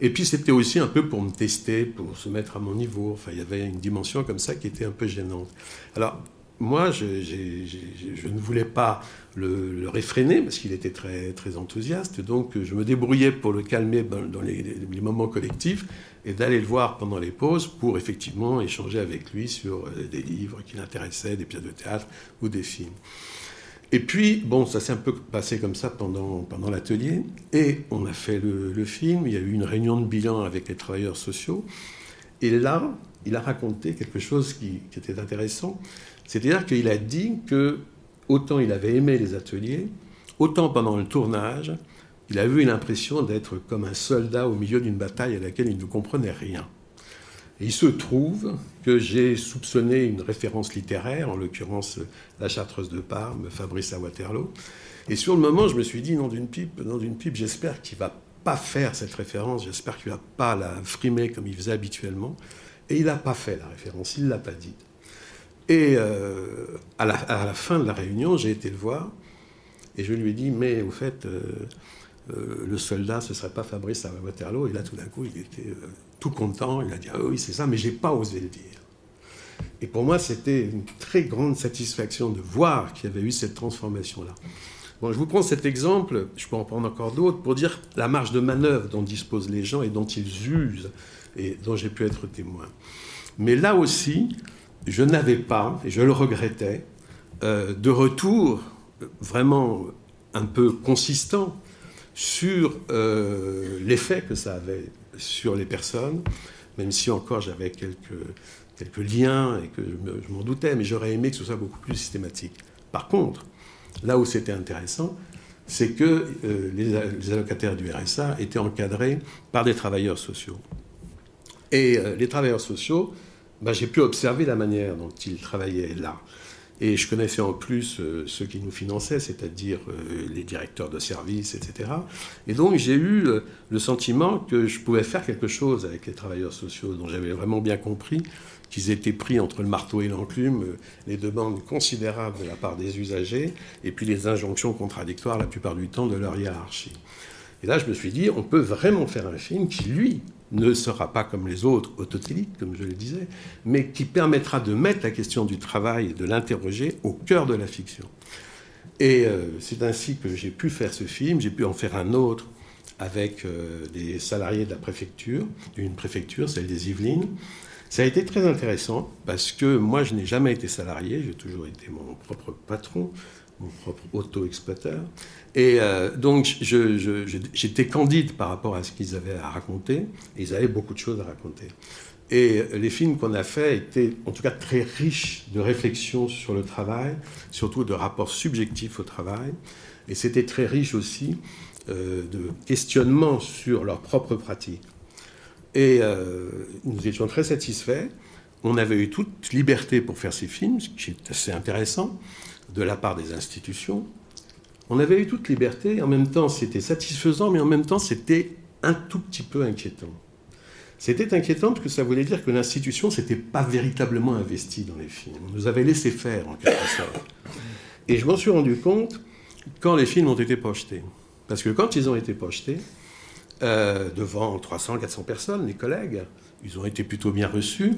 S3: Et puis c'était aussi un peu pour me tester, pour se mettre à mon niveau. Enfin, il y avait une dimension comme ça qui était un peu gênante. Alors, moi, je, ne voulais pas le, réfréner parce qu'il était très, très enthousiaste. Donc, je me débrouillais pour le calmer dans les, les moments collectifs et d'aller le voir pendant les pauses pour effectivement échanger avec lui sur euh, des livres qui l'intéressaient, des pièces de théâtre ou des films. Et puis, bon, ça s'est un peu passé comme ça pendant, pendant l'atelier. Et on a fait le, film. Il y a eu une réunion de bilan avec les travailleurs sociaux. Et là, il a raconté quelque chose qui, qui était intéressant. C'est-à-dire qu'il a dit que autant il avait aimé les ateliers, autant pendant le tournage, il a eu l'impression d'être comme un soldat au milieu d'une bataille à laquelle il ne comprenait rien. Il se trouve que j'ai soupçonné une référence littéraire, en l'occurrence La Chartreuse de Parme, Fabrice à Waterloo. Et sur le moment, je me suis dit, non d'une pipe, non d'une pipe, j'espère qu'il va pas faire cette référence, j'espère qu'il va pas la frimer comme il faisait habituellement. Et il n'a pas fait la référence, il l'a pas dite. Et euh, à, la, fin de la réunion, j'ai été le voir et je lui ai dit, mais au fait, euh, euh, le soldat, ce serait pas Fabrice à Waterloo. Et là, tout d'un coup, il était tout content. Il a dit Ah oui, c'est ça, mais j'ai pas osé le dire. Et pour moi, c'était une très grande satisfaction de voir qu'il y avait eu cette transformation-là. Bon, je vous prends cet exemple, je peux en prendre encore d'autres, pour dire la marge de manœuvre dont disposent les gens et dont ils usent et dont j'ai pu être témoin. Mais là aussi, je n'avais pas, et je le regrettais, euh, de retour vraiment un peu consistant sur euh, l'effet que ça avait sur les personnes, même si encore j'avais quelques, quelques liens et que je m'en doutais, mais j'aurais aimé que ce soit beaucoup plus systématique. Par contre, là où c'était intéressant, c'est que euh, les, allocataires du RSA étaient encadrés par des travailleurs sociaux. Et euh, les travailleurs sociaux, bah, j'ai pu observer la manière dont ils travaillaient là. Et je connaissais en plus euh, ceux qui nous finançaient, c'est-à-dire les directeurs de services, etc. Et donc j'ai eu le sentiment que je pouvais faire quelque chose avec les travailleurs sociaux, dont j'avais vraiment bien compris qu'ils étaient pris entre le marteau et l'enclume, euh, les demandes considérables de la part des usagers, et puis les injonctions contradictoires la plupart du temps de leur hiérarchie. Et là, je me suis dit, on peut vraiment faire un film qui, lui, ne sera pas comme les autres autotéliques, comme je le disais, mais qui permettra de mettre la question du travail et de l'interroger au cœur de la fiction. Et euh, c'est ainsi que j'ai pu faire ce film, j'ai pu en faire un autre avec euh, des salariés de la préfecture, d'une préfecture, celle des Yvelines, ça a été très intéressant parce que moi, je n'ai jamais été salarié, j'ai toujours été mon propre patron, mon propre auto-exploiteur. Et euh, donc, j'étais candide par rapport à ce qu'ils avaient à raconter, ils avaient beaucoup de choses à raconter. Et les films qu'on a faits étaient en tout cas très riches de réflexions sur le travail, surtout de rapports subjectifs au travail. Et c'était très riche aussi euh, de questionnements sur leurs propres pratiques. Et euh, nous étions très satisfaits. On avait eu toute liberté pour faire ces films, ce qui est assez intéressant, de la part des institutions. On avait eu toute liberté, en même temps c'était satisfaisant, mais en même temps c'était un tout petit peu inquiétant. C'était inquiétant parce que ça voulait dire que l'institution s'était pas véritablement investie dans les films. On nous avait laissé faire en quelque sorte. Et je m'en suis rendu compte quand les films ont été projetés. Parce que quand ils ont été projetés, euh, devant 300, 400 personnes, les collègues. Ils ont été plutôt bien reçus.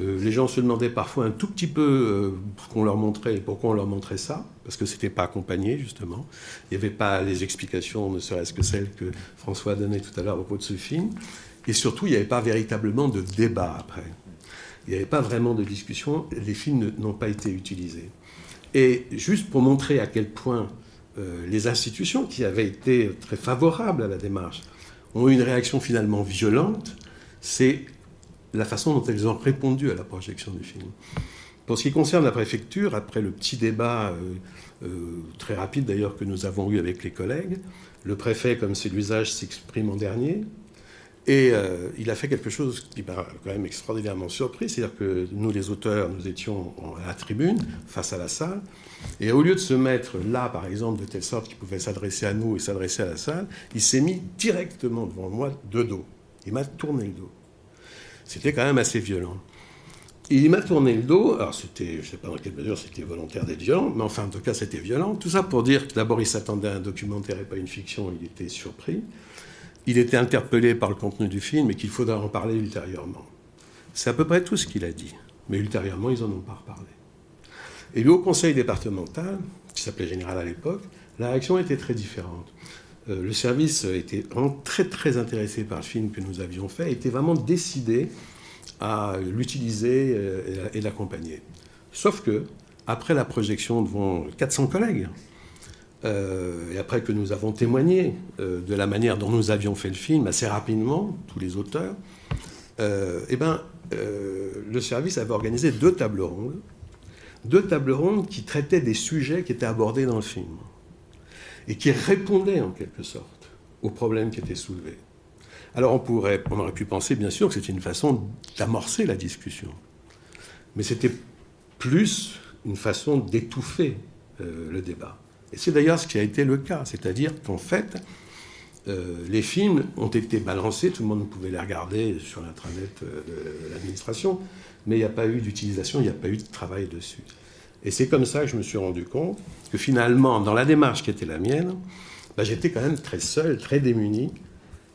S3: Euh, les gens se demandaient parfois un tout petit peu euh, qu'on leur montrait et pourquoi on leur montrait ça, parce que c'était pas accompagné justement. Il n'y avait pas les explications, ne serait-ce que celles que François donnait tout à l'heure au propos de ce film. Et surtout, il n'y avait pas véritablement de débat après. Il n'y avait pas vraiment de discussion. Les films n'ont pas été utilisés. Et juste pour montrer à quel point les institutions qui avaient été très favorables à la démarche ont eu une réaction finalement violente, c'est la façon dont elles ont répondu à la projection du film. Pour ce qui concerne la préfecture, après le petit débat euh, euh, très rapide d'ailleurs que nous avons eu avec les collègues, le préfet, comme c'est l'usage, s'exprime en dernier. Et euh, il a fait quelque chose qui m'a quand même extraordinairement surpris, c'est-à-dire que nous, les auteurs, nous étions à la tribune, face à la salle, et au lieu de se mettre là, par exemple, de telle sorte qu'il pouvait s'adresser à nous et s'adresser à la salle, il s'est mis directement devant moi de dos. Il m'a tourné le dos. C'était quand même assez violent. Il m'a tourné le dos, alors c'était, je ne sais pas dans quelle mesure c'était volontaire d'être violent, mais enfin en tout cas c'était violent. Tout ça pour dire que d'abord il s'attendait à un documentaire et pas une fiction, il était surpris. Il était interpellé par le contenu du film et qu'il faudra en parler ultérieurement. C'est à peu près tout ce qu'il a dit. Mais ultérieurement, ils n'en ont pas reparlé. Et lui, au conseil départemental, qui s'appelait Général à l'époque, la réaction était très différente. Euh, le service était vraiment très intéressé par le film que nous avions fait, était vraiment décidé à l'utiliser euh, et l'accompagner. Sauf que, après la projection devant 400 collègues, euh, et après que nous avons témoigné de la manière dont nous avions fait le film assez rapidement, tous les auteurs, eh le service avait organisé deux tables rondes deux tables rondes qui traitaient des sujets qui étaient abordés dans le film et qui répondaient en quelque sorte aux problèmes qui étaient soulevés. Alors on, pourrait, on aurait pu penser bien sûr que c'était une façon d'amorcer la discussion, mais c'était plus une façon d'étouffer euh, le débat. Et c'est d'ailleurs ce qui a été le cas, c'est-à-dire qu'en fait, euh, les films ont été balancés, tout le monde pouvait les regarder sur l'intranet euh, de l'administration, mais il n'y a pas eu d'utilisation, il n'y a pas eu de travail dessus. Et c'est comme ça que je me suis rendu compte que finalement, dans la démarche qui était la mienne, bah, j'étais quand même très seul, très démuni.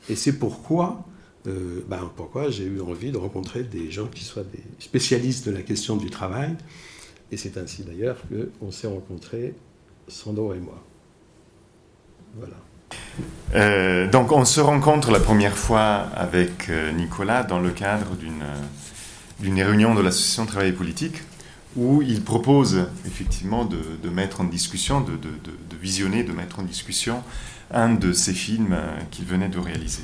S3: Et c'est pourquoi, euh, bah, pourquoi j'ai eu envie de rencontrer des gens qui soient des spécialistes de la question du travail. Et c'est ainsi d'ailleurs qu'on s'est rencontrés, Sandro et moi. Voilà.
S6: Euh, donc on se rencontre la première fois avec euh, Nicolas dans le cadre d'une d'une réunion de l'association Travail et Politique où il propose effectivement de, mettre en discussion, de, visionner, de mettre en discussion un de ces films qu'il venait de réaliser.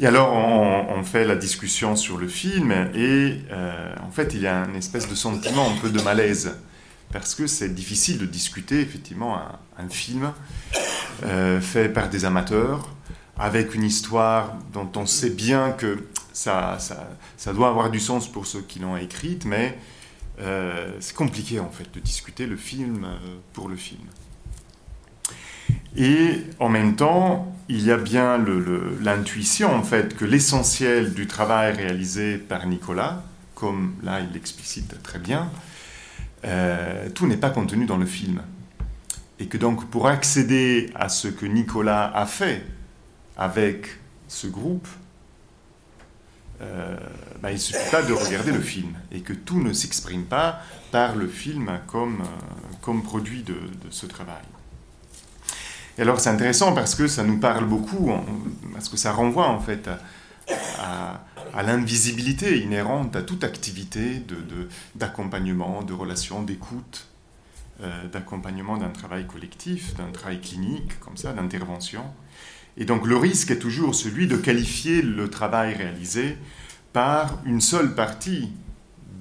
S6: Et alors, on, fait la discussion sur le film, et euh, en fait, il y a une espèce de sentiment un peu de malaise, parce que c'est difficile de discuter, effectivement, un, un film euh, fait par des amateurs, avec une histoire dont on sait bien que ça, ça, ça doit avoir du sens pour ceux qui l'ont écrite, mais euh, c'est compliqué, en fait, de discuter le film euh, pour le film. Et en même temps, il y a bien l'intuition, en fait, que l'essentiel du travail réalisé par Nicolas, comme là il l'explicite très bien, euh, tout n'est pas contenu dans le film. Et que donc pour accéder à ce que Nicolas a fait avec ce groupe, euh, bah, il ne suffit pas de regarder le film. Et que tout ne s'exprime pas par le film comme, euh, comme produit de, ce travail. Et alors c'est intéressant parce que ça nous parle beaucoup, parce que ça renvoie en fait à, à, l'invisibilité inhérente à toute activité d'accompagnement, de, de, relation, d'écoute, euh, d'accompagnement d'un travail collectif, d'un travail clinique, comme ça, d'intervention. Et donc le risque est toujours celui de qualifier le travail réalisé par une seule partie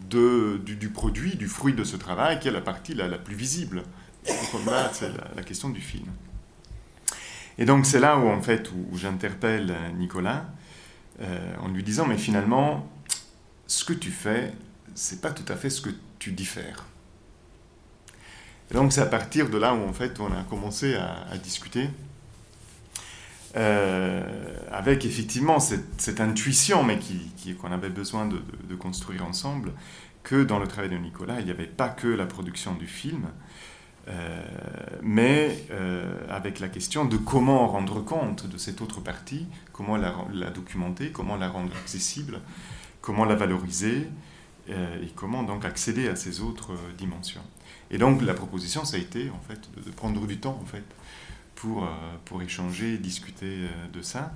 S6: du, du, produit, du fruit de ce travail, qui est la partie la, plus visible. Là, c'est la, question du film. Et donc c'est là où en fait où, où j'interpelle Nicolas euh, en lui disant mais finalement ce que tu fais c'est pas tout à fait ce que tu dis faire. Et donc c'est à partir de là où en fait on a commencé à discuter euh, avec effectivement cette, intuition mais qu'on avait besoin de, construire ensemble que dans le travail de Nicolas il n'y avait pas que la production du film euh, mais euh, avec la question de comment rendre compte de cette autre partie, comment la, documenter, comment la rendre accessible, comment la valoriser et comment donc accéder à ces autres dimensions. Et donc la proposition, ça a été en fait de, de prendre du temps en fait pour, euh, pour échanger, discuter euh, de ça.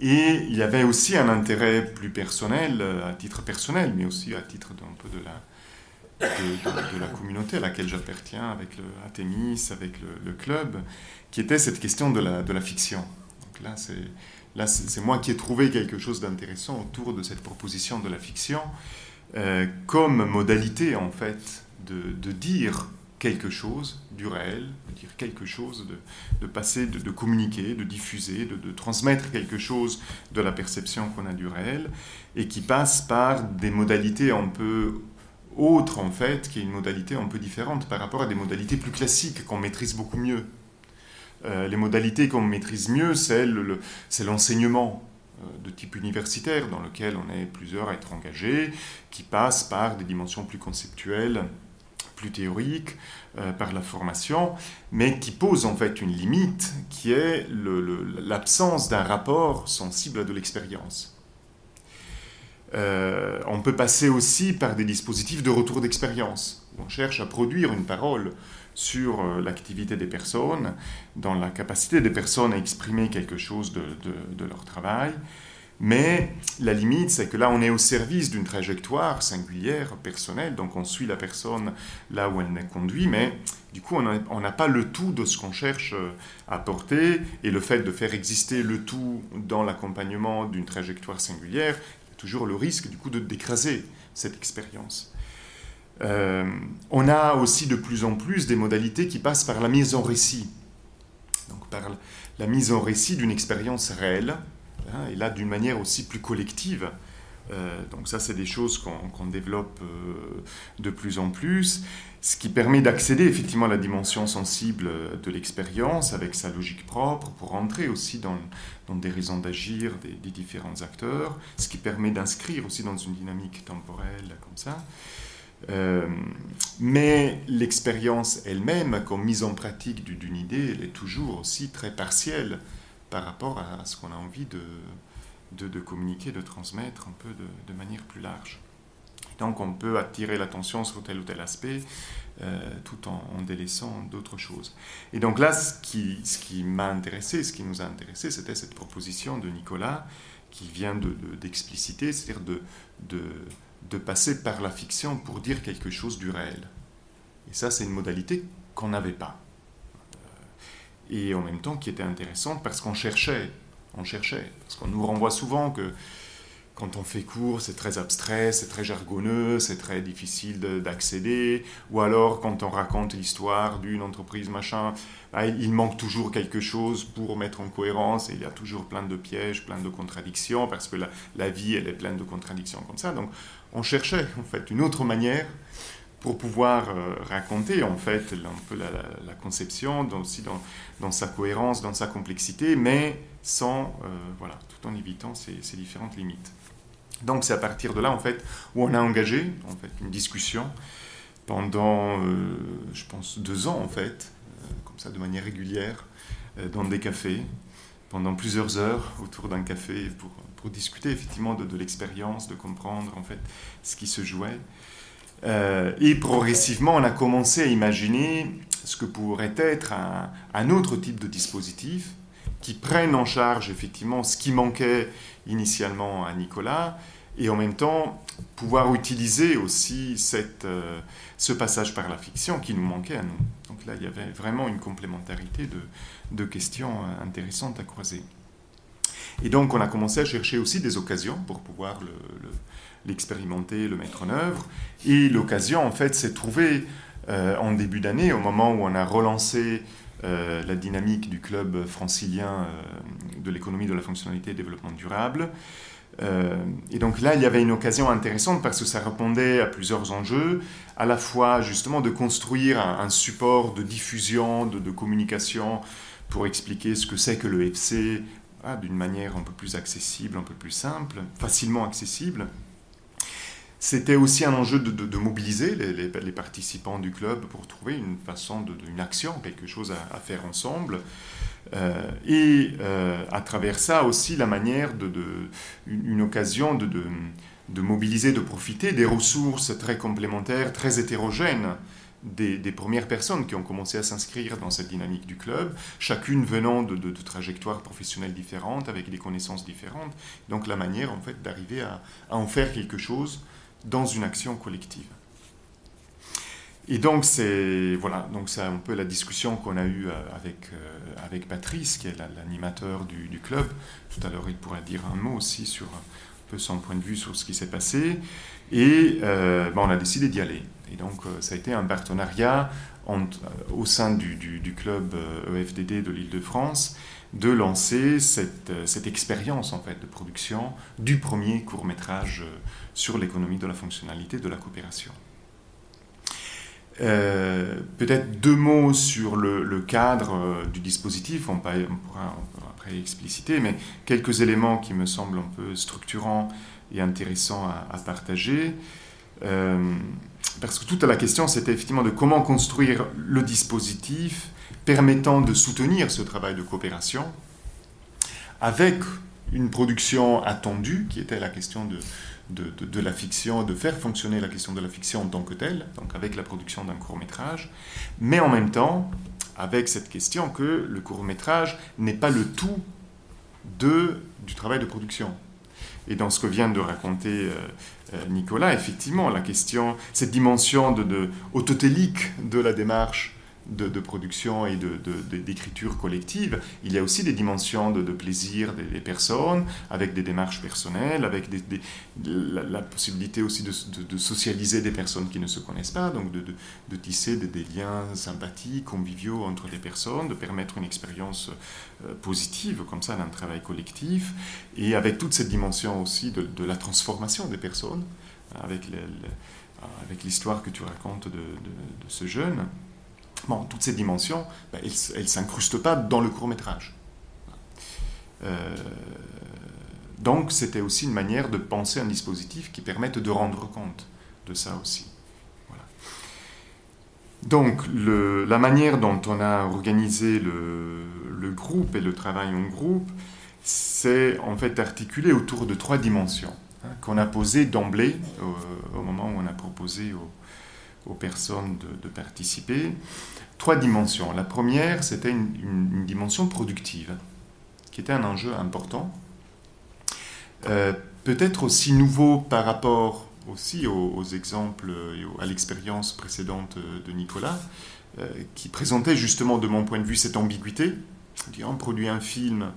S6: Et il y avait aussi un intérêt plus personnel, à titre personnel, mais aussi à titre d'un peu de la, de, la communauté à laquelle j'appartiens, avec le Athémis, avec le, club, qui était cette question de la, de la fiction. Donc là, c'est là c'est moi qui ai trouvé quelque chose d'intéressant autour de cette proposition de la fiction euh, comme modalité en fait de, de, dire quelque chose du réel, dire quelque chose, de, passer, de, communiquer, de diffuser, de, transmettre quelque chose de la perception qu'on a du réel, et qui passe par des modalités un peu autre en fait, qui est une modalité un peu différente par rapport à des modalités plus classiques qu'on maîtrise beaucoup mieux. Euh, les modalités qu'on maîtrise mieux, c'est l'enseignement le, euh, de type universitaire, dans lequel on est plusieurs à être engagés, qui passe par des dimensions plus conceptuelles, plus théoriques, euh, par la formation, mais qui pose en fait une limite, qui est l'absence d'un rapport sensible à de l'expérience. Euh, on peut passer aussi par des dispositifs de retour d'expérience. On cherche à produire une parole sur euh, l'activité des personnes, dans la capacité des personnes à exprimer quelque chose de leur travail. Mais la limite, c'est que là, on est au service d'une trajectoire singulière, personnelle, donc on suit la personne là où elle est conduite, mais du coup, on n'a pas le tout de ce qu'on cherche euh, à porter, et le fait de faire exister le tout dans l'accompagnement d'une trajectoire singulière, toujours le risque du coup de d'écraser cette expérience. Euh, on a aussi de plus en plus des modalités qui passent par la mise en récit, donc par la mise en récit d'une expérience réelle, hein, et là d'une manière aussi plus collective. Euh, donc ça, c'est des choses qu'on qu développe euh, de plus en plus, ce qui permet d'accéder effectivement à la dimension sensible de l'expérience avec sa logique propre pour entrer aussi dans, des raisons d'agir des, différents acteurs, ce qui permet d'inscrire aussi dans une dynamique temporelle comme ça. Euh, mais l'expérience elle-même, comme mise en pratique d'une idée, elle est toujours aussi très partielle par rapport à ce qu'on a envie de, communiquer, de transmettre un peu de, manière plus large. Donc on peut attirer l'attention sur tel ou tel aspect euh, tout en, délaissant d'autres choses. Et donc là, ce qui, m'a intéressé, ce qui nous a intéressé, c'était cette proposition de Nicolas qui vient d'expliciter, de, c'est-à-dire de passer par la fiction pour dire quelque chose du réel. Et ça, c'est une modalité qu'on n'avait pas. Et en même temps qui était intéressante parce qu'on cherchait on cherchait. Parce qu'on nous renvoie souvent que quand on fait cours, c'est très abstrait, c'est très jargonneux, c'est très difficile d'accéder. Ou alors, quand on raconte l'histoire d'une entreprise, machin, bah, il manque toujours quelque chose pour mettre en cohérence. Et il y a toujours plein de pièges, plein de contradictions, parce que la vie, elle est pleine de contradictions comme ça. Donc, on cherchait, en fait, une autre manière pour pouvoir euh, raconter en fait un peu la, conception aussi dans, dans, sa cohérence, dans sa complexité, mais sans euh, voilà tout en évitant ces, ces différentes limites. Donc c'est à partir de là en fait où on a engagé en fait une discussion pendant euh, je pense deux ans en fait comme ça de manière régulière dans des cafés pendant plusieurs heures autour d'un café pour, pour discuter effectivement de, de l'expérience, de comprendre en fait ce qui se jouait. Euh, et progressivement, on a commencé à imaginer ce que pourrait être un, autre type de dispositif qui prenne en charge effectivement ce qui manquait initialement à Nicolas et en même temps pouvoir utiliser aussi cette, euh, ce passage par la fiction qui nous manquait à nous. Donc là, il y avait vraiment une complémentarité de, de questions euh, intéressantes à croiser. Et donc, on a commencé à chercher aussi des occasions pour pouvoir le l'expérimenter, le mettre en œuvre. Et l'occasion, en fait, s'est trouvée euh, en début d'année, au moment où on a relancé euh, la dynamique du club francilien euh, de l'économie de la fonctionnalité et développement durable. et donc là, il y avait une occasion intéressante parce que ça répondait à plusieurs enjeux, à la fois justement de construire un, support de diffusion, de, communication pour expliquer ce que c'est que le FC ah, d'une manière un peu plus accessible, un peu plus simple, facilement accessible. C'était aussi un enjeu de, mobiliser les, participants du club pour trouver une façon, de, une action, quelque chose à, faire ensemble. Euh, et euh, à travers ça aussi la manière de, une, occasion de, de, mobiliser, de profiter des ressources très complémentaires, très hétérogènes des, premières personnes qui ont commencé à s'inscrire dans cette dynamique du club, chacune venant de, trajectoires professionnelles différentes, avec des connaissances différentes. Donc la manière en fait d'arriver à, à, en faire quelque chose dans une action collective. Et donc, c'est voilà, un peu la discussion qu'on a eue euh, avec, euh, avec Patrice, qui est l'animateur du, club. Tout à l'heure, il pourrait dire un mot aussi sur un peu son point de vue sur ce qui s'est passé. Et euh, ben, on a décidé d'y aller. Et donc, ça a été un partenariat au sein du, du, du club EFDD e de l'Île-de-France de lancer cette, cette expérience en fait de production du premier court métrage sur l'économie de la fonctionnalité de la coopération. Euh, peut-être deux mots sur le, cadre euh, du dispositif, on, pourra, après expliciter, mais quelques éléments qui me semblent un peu structurants et intéressants à, partager. Euh, parce que toute la question, c'était effectivement de comment construire le dispositif permettant de soutenir ce travail de coopération avec une production attendue, qui était la question de, de, la fiction, de faire fonctionner la question de la fiction en tant que telle, donc avec la production d'un court métrage, mais en même temps avec cette question que le court métrage n'est pas le tout de, du travail de production. Et dans ce que vient de raconter euh, euh, Nicolas, effectivement, la question, cette dimension de, de autotélique de la démarche de, production et d'écriture de, collective, il y a aussi des dimensions de, plaisir des, personnes, avec des démarches personnelles, avec la, possibilité aussi de, socialiser des personnes qui ne se connaissent pas, donc de, tisser des, liens sympathiques, conviviaux entre des personnes, de permettre une expérience euh, positive comme ça d'un travail collectif, et avec toute cette dimension aussi de, la transformation des personnes, avec l'histoire que tu racontes de ce jeune. Toutes ces dimensions, ben, elles ne s'incrustent pas dans le court métrage. Euh, donc c'était aussi une manière de penser un dispositif qui permette de rendre compte de ça aussi. Donc la manière dont on a organisé le, groupe et le travail en groupe, c'est en fait articulé autour de trois dimensions hein, qu'on a posées d'emblée au, moment où on a proposé au, aux personnes de, participer. Trois dimensions. La première, c'était une, dimension productive, qui était un enjeu important. Euh, peut-être aussi nouveau par rapport aussi aux, exemples et à l'expérience précédente de Nicolas, euh, qui présentait justement de mon point de vue cette ambiguïté. On produit un film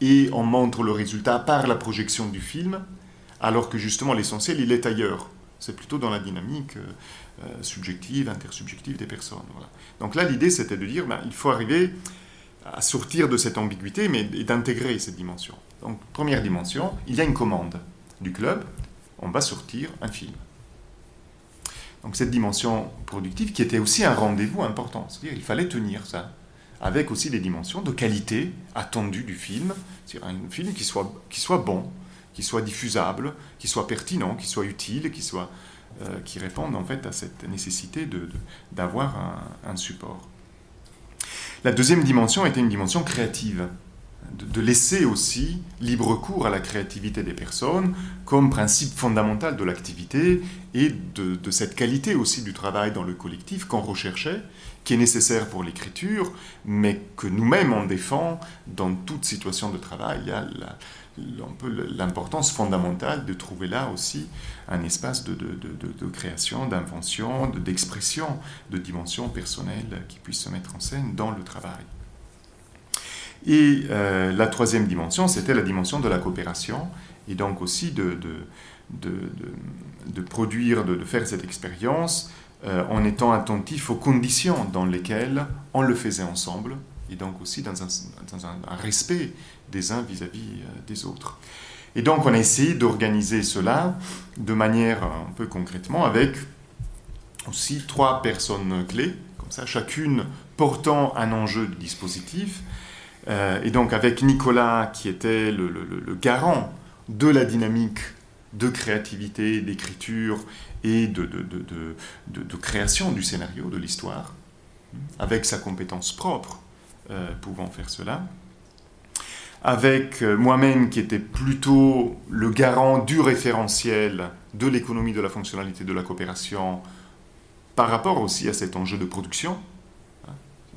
S6: et on montre le résultat par la projection du film, alors que justement l'essentiel, il est ailleurs. C'est plutôt dans la dynamique euh, euh, subjective, intersubjective des personnes. Donc là, l'idée, c'était de dire, ben, il faut arriver à sortir de cette ambiguïté, mais et d'intégrer cette dimension. Donc, première dimension, il y a une commande du club, on va sortir un film. Donc cette dimension productive qui était aussi un rendez-vous important, c'est-à-dire il fallait tenir ça, avec aussi des dimensions de qualité attendue du film, c'est-à-dire un film qui soit, qui soit bon, qui soit diffusable, qui soit pertinent, qui soit utile, qui, soit, euh, qui réponde en fait à cette nécessité d'avoir de, un, support. La deuxième dimension était une dimension créative de, laisser aussi libre cours à la créativité des personnes comme principe fondamental de l'activité et de, cette qualité aussi du travail dans le collectif qu'on recherchait, qui est nécessaire pour l'écriture, mais que nous-mêmes on défend dans toute situation de travail. Il y a l'importance fondamentale de trouver là aussi un espace de, création, d'invention, d'expression, de dimension personnelle qui puisse se mettre en scène dans le travail. Et euh, la troisième dimension, c'était la dimension de la coopération, et donc aussi de, produire, de, faire cette expérience euh, en étant attentif aux conditions dans lesquelles on le faisait ensemble, et donc aussi dans un, respect des uns vis-à-vis euh, des autres. Et donc on a essayé d'organiser cela de manière un peu concrètement avec aussi trois personnes clés, comme ça, chacune portant un enjeu de dispositif, euh, et donc avec Nicolas, qui était le, garant de la dynamique de créativité, d'écriture et de, création du scénario, de l'histoire, avec sa compétence propre pouvant faire cela. Avec euh, moi-même qui était plutôt le garant du référentiel de l'économie de la fonctionnalité de la coopération par rapport aussi à cet enjeu de production.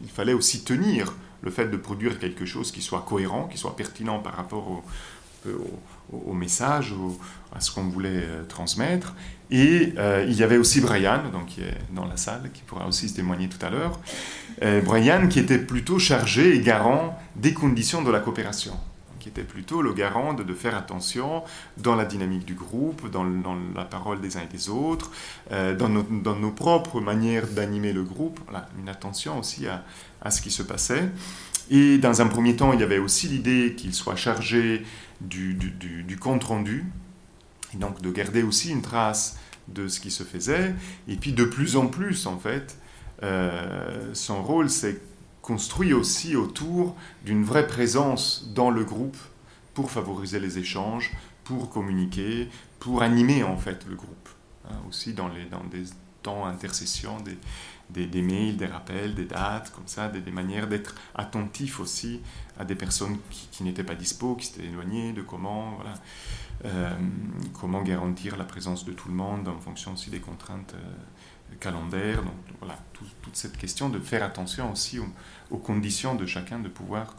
S6: Il fallait aussi tenir le fait de produire quelque chose qui soit cohérent, qui soit pertinent par rapport au, au, message, à ce qu'on voulait euh, transmettre. Et euh, il y avait aussi Brian, donc, qui est dans la salle, qui pourra aussi se témoigner tout à l'heure. Euh, Brian qui était plutôt chargé et garant des conditions de la coopération qui était plutôt le garant de, faire attention dans la dynamique du groupe, dans, la parole des uns et des autres, dans, nos, propres manières d'animer le groupe, une attention aussi à, à ce qui se passait. Et dans un premier temps, il y avait aussi l'idée qu'il soit chargé du, du, compte-rendu, et donc de garder aussi une trace de ce qui se faisait. Et puis de plus en plus, en fait, euh, son rôle s'est construit aussi autour d'une vraie présence dans le groupe pour favoriser les échanges, pour communiquer, pour animer en fait le groupe. Hein, aussi dans, les, dans des temps intercession, des, des, mails, des rappels, des dates, comme ça, des, manières d'être attentif aussi à des personnes qui, n'étaient pas dispo, qui s'étaient éloignées, de comment, voilà, euh, comment garantir la présence de tout le monde en fonction aussi des contraintes euh, calendaires. Donc voilà, toute cette question de faire attention aussi aux, conditions de chacun de pouvoir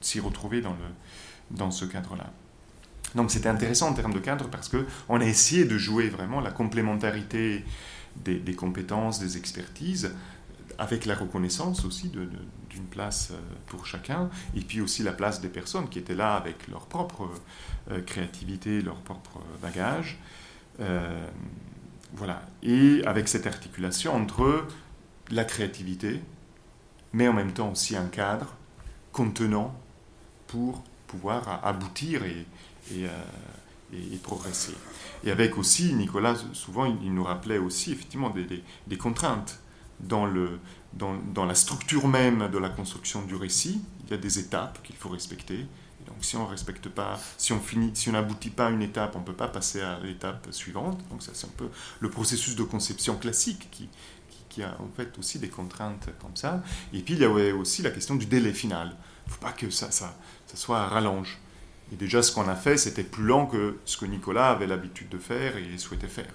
S6: s'y retrouver dans, le, dans ce cadre-là. Donc c'était intéressant en termes de cadre parce qu'on a essayé de jouer vraiment la complémentarité des, compétences, des expertises, avec la reconnaissance aussi d'une place euh, pour chacun, et puis aussi la place des personnes qui étaient là avec leur propre euh, créativité, leur propre bagage. Euh, voilà. Et avec cette articulation entre la créativité, mais en même temps aussi un cadre contenant pour pouvoir aboutir et, et, progresser. Et avec aussi, Nicolas, souvent, il nous rappelait aussi effectivement des, contraintes dans, la structure même de la construction du récit. Il y a des étapes qu'il faut respecter. Si on respecte pas, si on finit, si on n'aboutit pas à une étape, on peut pas passer à l'étape suivante. Donc, ça, c'est un peu le processus de conception classique qui, a en fait aussi des contraintes comme ça. Et puis, il y avait aussi la question du délai final. Il faut pas que ça, ça, ça soit à rallonge. Et déjà, ce qu'on a fait, c'était plus lent que ce que Nicolas avait l'habitude de faire et souhaitait faire.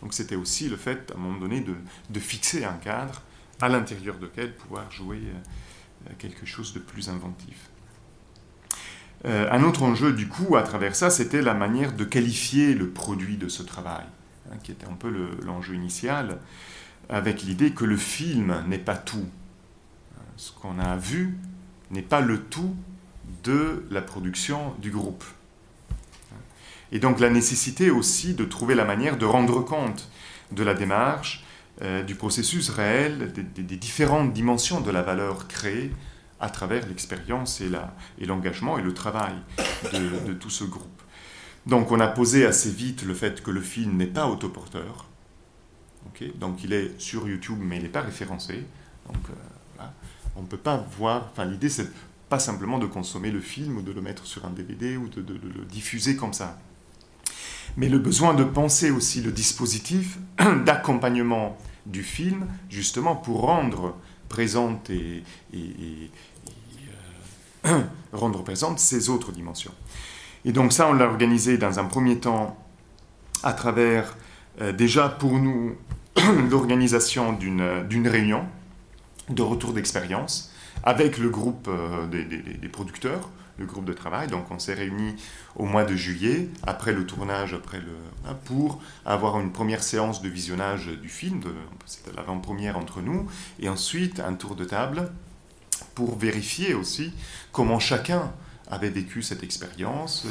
S6: Donc c'était aussi le fait, à un moment donné, de, de fixer un cadre à l'intérieur duquel pouvoir jouer euh, quelque chose de plus inventif. Euh, un autre enjeu, du coup, à travers ça, c'était la manière de qualifier le produit de ce travail, hein, qui était un peu l'enjeu initial, avec l'idée que le film n'est pas tout. Ce qu'on a vu n'est pas le tout de la production du groupe. Et donc la nécessité aussi de trouver la manière de rendre compte de la démarche, euh, du processus réel, des, différentes dimensions de la valeur créée à travers l'expérience et l'engagement et, le travail de, tout ce groupe. Donc on a posé assez vite le fait que le film n'est pas autoporteur. Okay donc il est sur YouTube, mais il n'est pas référencé. Donc euh, on ne peut pas voir. Enfin, l'idée, c'est pas simplement de consommer le film ou de le mettre sur un DVD ou de, le diffuser comme ça. Mais le besoin de penser aussi le dispositif d'accompagnement du film, justement pour rendre présente et, rendre présente ces autres dimensions. Et donc ça, on l'a organisé dans un premier temps à travers euh, déjà pour nous l'organisation d'une réunion de retour d'expérience avec le groupe euh, des, producteurs, le groupe de travail. Donc on s'est réunis au mois de juillet, après le tournage, après le, hein, pour avoir une première séance de visionnage du film, c'était l'avant-première entre nous, et ensuite un tour de table pour vérifier aussi comment chacun avait vécu cette expérience,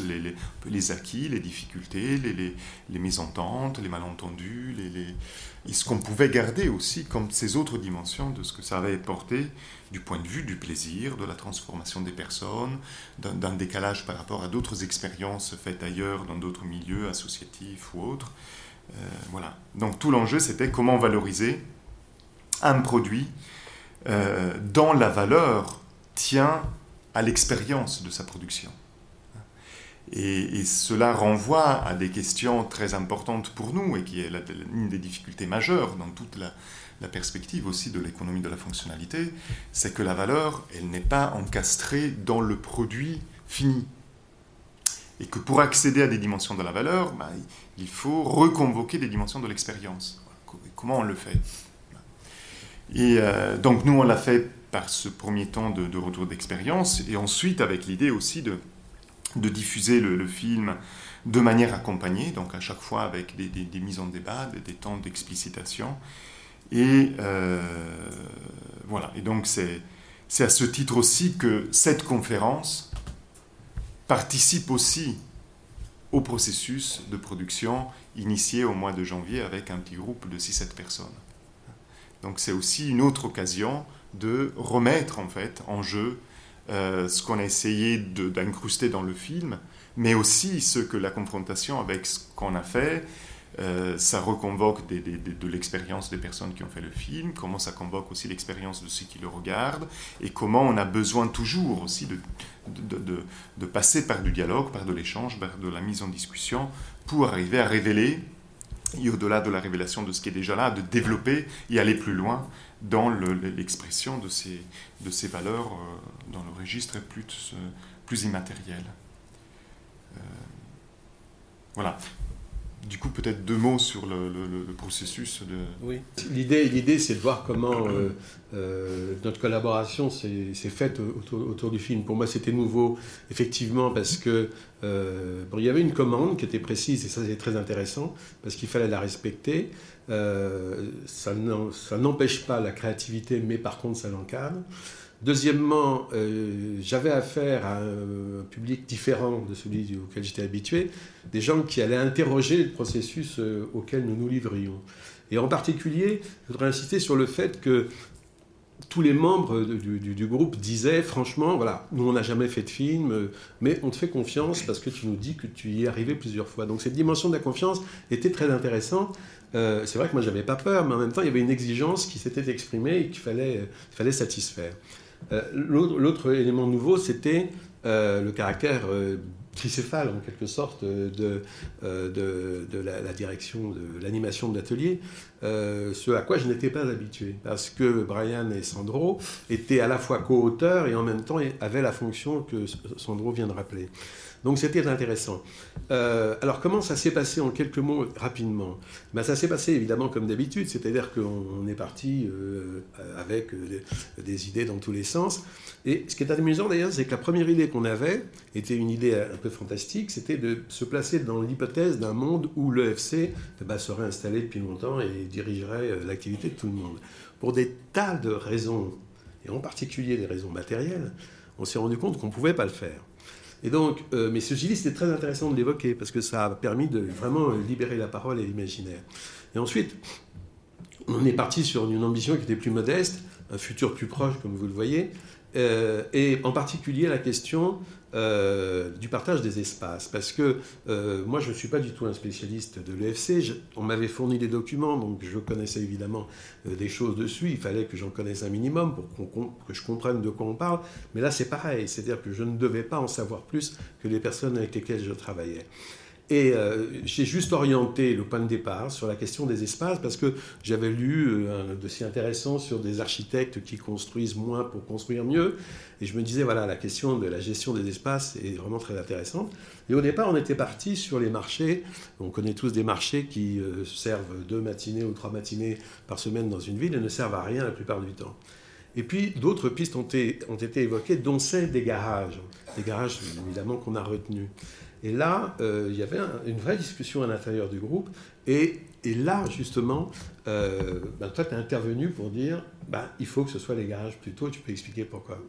S6: les, acquis, les difficultés, les, les, les mésententes, les malentendus, et ce qu'on pouvait garder aussi comme ces autres dimensions de ce que ça avait porté du point de vue du plaisir, de la transformation des personnes, d'un décalage par rapport à d'autres expériences faites ailleurs, dans d'autres milieux associatifs ou autres. Euh, voilà. Donc tout l'enjeu, c'était comment valoriser un produit euh, dont la valeur tient à l'expérience de sa production. Et, cela renvoie à des questions très importantes pour nous et qui est l'une des difficultés majeures dans toute la, la perspective aussi de l'économie de la fonctionnalité, c'est que la valeur, elle n'est pas encastrée dans le produit fini. Et que pour accéder à des dimensions de la valeur, bah, il faut reconvoquer des dimensions de l'expérience. Comment on le fait? Et euh, donc nous, on l'a fait par ce premier temps de, retour d'expérience, et ensuite avec l'idée aussi de, diffuser le, film de manière accompagnée, donc à chaque fois avec des, mises en débat, des, des temps d'explicitation. Et euh, voilà, et donc c'est à ce titre aussi que cette conférence participe aussi au processus de production initié au mois de janvier avec un petit groupe de 6-7 personnes. Donc c'est aussi une autre occasion de remettre en fait en jeu euh, ce qu'on a essayé d'incruster dans le film, mais aussi ce que la confrontation avec ce qu'on a fait, euh, ça reconvoque de l'expérience des personnes qui ont fait le film, comment ça convoque aussi l'expérience de ceux qui le regardent, et comment on a besoin toujours aussi de, de, de passer par du dialogue, par de l'échange, par de la mise en discussion, pour arriver à révéler, et au-delà de la révélation de ce qui est déjà là, de développer et aller plus loin dans l'expression de ces, valeurs euh, dans le registre plus, euh, immatériel. Euh, voilà. Du coup, peut-être deux mots sur le, processus de...
S3: Oui, l'idée, c'est de voir comment euh, notre collaboration s'est, faite autour, du film. Pour moi, c'était nouveau, effectivement, parce que euh, il y avait une commande qui était précise, et ça, c'est très intéressant, parce qu'il fallait la respecter. Euh, ça, n'empêche pas la créativité, mais par contre, ça l'encadre. Deuxièmement, j'avais affaire à un public différent de celui auquel j'étais habitué, des gens qui allaient interroger le processus auquel nous nous livrions. Et en particulier, je voudrais insister sur le fait que tous les membres du, groupe disaient franchement, voilà, nous on n'a jamais fait de film, mais on te fait confiance parce que tu nous dis que tu y es arrivé plusieurs fois. Donc cette dimension de la confiance était très intéressante. Euh, c'est vrai que moi j'avais pas peur, mais en même temps il y avait une exigence qui s'était exprimée et qu'il fallait, fallait satisfaire. Euh, l'autre élément nouveau, c'était euh, le caractère euh, tricéphale, en quelque sorte, de, euh, de, la, la, direction, de l'animation de l'atelier, euh, ce à quoi je n'étais pas habitué. Parce que Brian et Sandro étaient à la fois co-auteurs et en même temps avaient la fonction que Sandro vient de rappeler. Donc c'était intéressant. Euh, alors comment ça s'est passé en quelques mots rapidement? Ben, Ça s'est passé évidemment comme d'habitude, c'est-à-dire qu'on est parti euh, avec des, des, idées dans tous les sens. Et ce qui est amusant d'ailleurs, c'est que la première idée qu'on avait était une idée un peu fantastique, c'était de se placer dans l'hypothèse d'un monde où l'EFC eh ben, serait installé depuis longtemps et dirigerait euh, l'activité de tout le monde. Pour des tas de raisons, et en particulier des raisons matérielles, on s'est rendu compte qu'on ne pouvait pas le faire. Et donc, euh, mais ceci dit, c'était très intéressant de l'évoquer parce que ça a permis de vraiment libérer la parole et l'imaginaire. Et ensuite, on est parti sur une ambition qui était plus modeste, un futur plus proche, comme vous le voyez, euh, et en particulier la question euh, du partage des espaces. Parce que euh, moi, je ne suis pas du tout un spécialiste de l'EFC. On m'avait fourni des documents, donc je connaissais évidemment des choses dessus. Il fallait que j'en connaisse un minimum pour que je comprenne de quoi on parle. Mais là, c'est pareil. C'est-à-dire que je ne devais pas en savoir plus que les personnes avec lesquelles je travaillais. Et euh, j'ai juste orienté le point de départ sur la question des espaces parce que j'avais lu euh, un dossier intéressant sur des architectes qui construisent moins pour construire mieux. Et je me disais, voilà, la question de la gestion des espaces est vraiment très intéressante. Et au départ, on était parti sur les marchés. On connaît tous des marchés qui euh, servent deux matinées ou trois matinées par semaine dans une ville et ne servent à rien la plupart du temps. Et puis d'autres pistes ont été, ont été évoquées, dont celle des garages. Des garages, évidemment, qu'on a retenus. Et là, euh, il y avait une vraie discussion à l'intérieur du groupe. Et, là, justement, euh, ben, toi, tu es intervenu pour dire ben, il faut que ce soit les garages plutôt. Tu peux expliquer pourquoi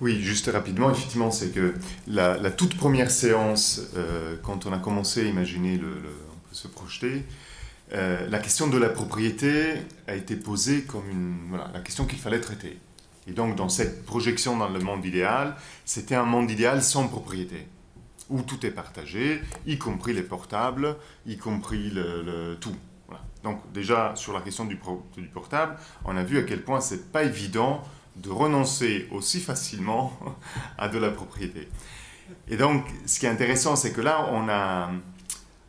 S6: oui, juste rapidement, effectivement, c'est que la, toute première séance, euh, quand on a commencé à imaginer, le, on peut se projeter, la question de la propriété a été posée comme une, voilà, la question qu'il fallait traiter. Et donc, dans cette projection dans le monde idéal, c'était un monde idéal sans propriété où tout est partagé, y compris les portables, y compris le, tout. Donc déjà, sur la question du, portable, on a vu à quel point c'est pas évident de renoncer aussi facilement à de la propriété. Et donc, ce qui est intéressant, c'est que là, on a,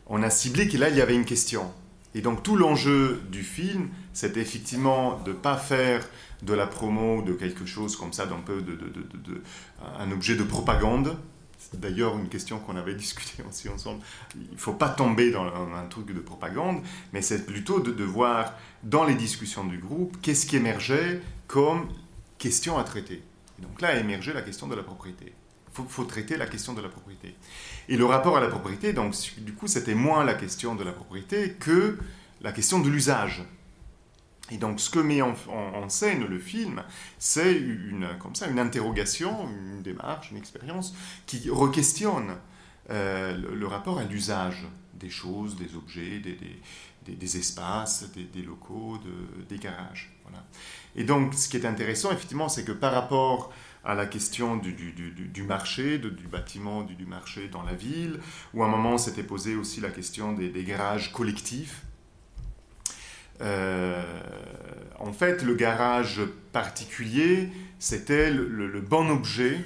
S6: on a ciblé que là, il y avait une question. Et donc, tout l'enjeu du film, c'était effectivement de ne pas faire de la promo de quelque chose comme ça, d'un peu de, de, de, un objet de propagande, d'ailleurs une question qu'on avait discutée aussi ensemble. Il ne faut pas tomber dans un truc de propagande, mais c'est plutôt de, voir dans les discussions du groupe qu'est-ce qui émergeait comme question à traiter. donc là a émergé la question de la propriété. Il faut, traiter la question de la propriété. Et le rapport à la propriété, donc du coup, c'était moins la question de la propriété que la question de l'usage. Et donc, ce que met en, scène le film, c'est une, comme ça, une interrogation, une démarche, une expérience qui re-questionne euh, le, rapport à l'usage des choses, des objets, des, espaces, des, locaux, des garages. Voilà. Et donc, ce qui est intéressant, effectivement, c'est que par rapport à la question du, marché, du bâtiment, du, marché dans la ville, où à un moment s'était posé aussi la question des, garages collectifs, euh, en fait, le garage particulier, c'était le, bon objet.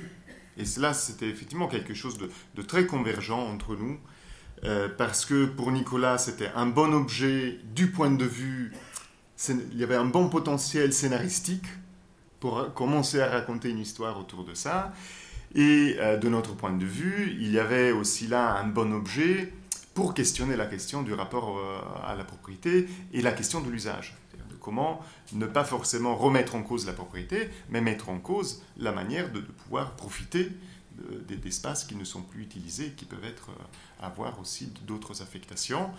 S6: Et cela, c'était effectivement quelque chose de, très convergent entre nous. Euh, parce que pour Nicolas, c'était un bon objet du point de vue. Il y avait un bon potentiel scénaristique pour commencer à raconter une histoire autour de ça. Et euh, de notre point de vue, il y avait aussi là un bon objet pour questionner la question du rapport euh, à la propriété et la question de l'usage. De comment ne pas forcément remettre en cause la propriété, mais mettre en cause la manière de, pouvoir profiter d'espaces qui ne sont plus utilisés, qui peuvent être, euh, avoir aussi d'autres affectations,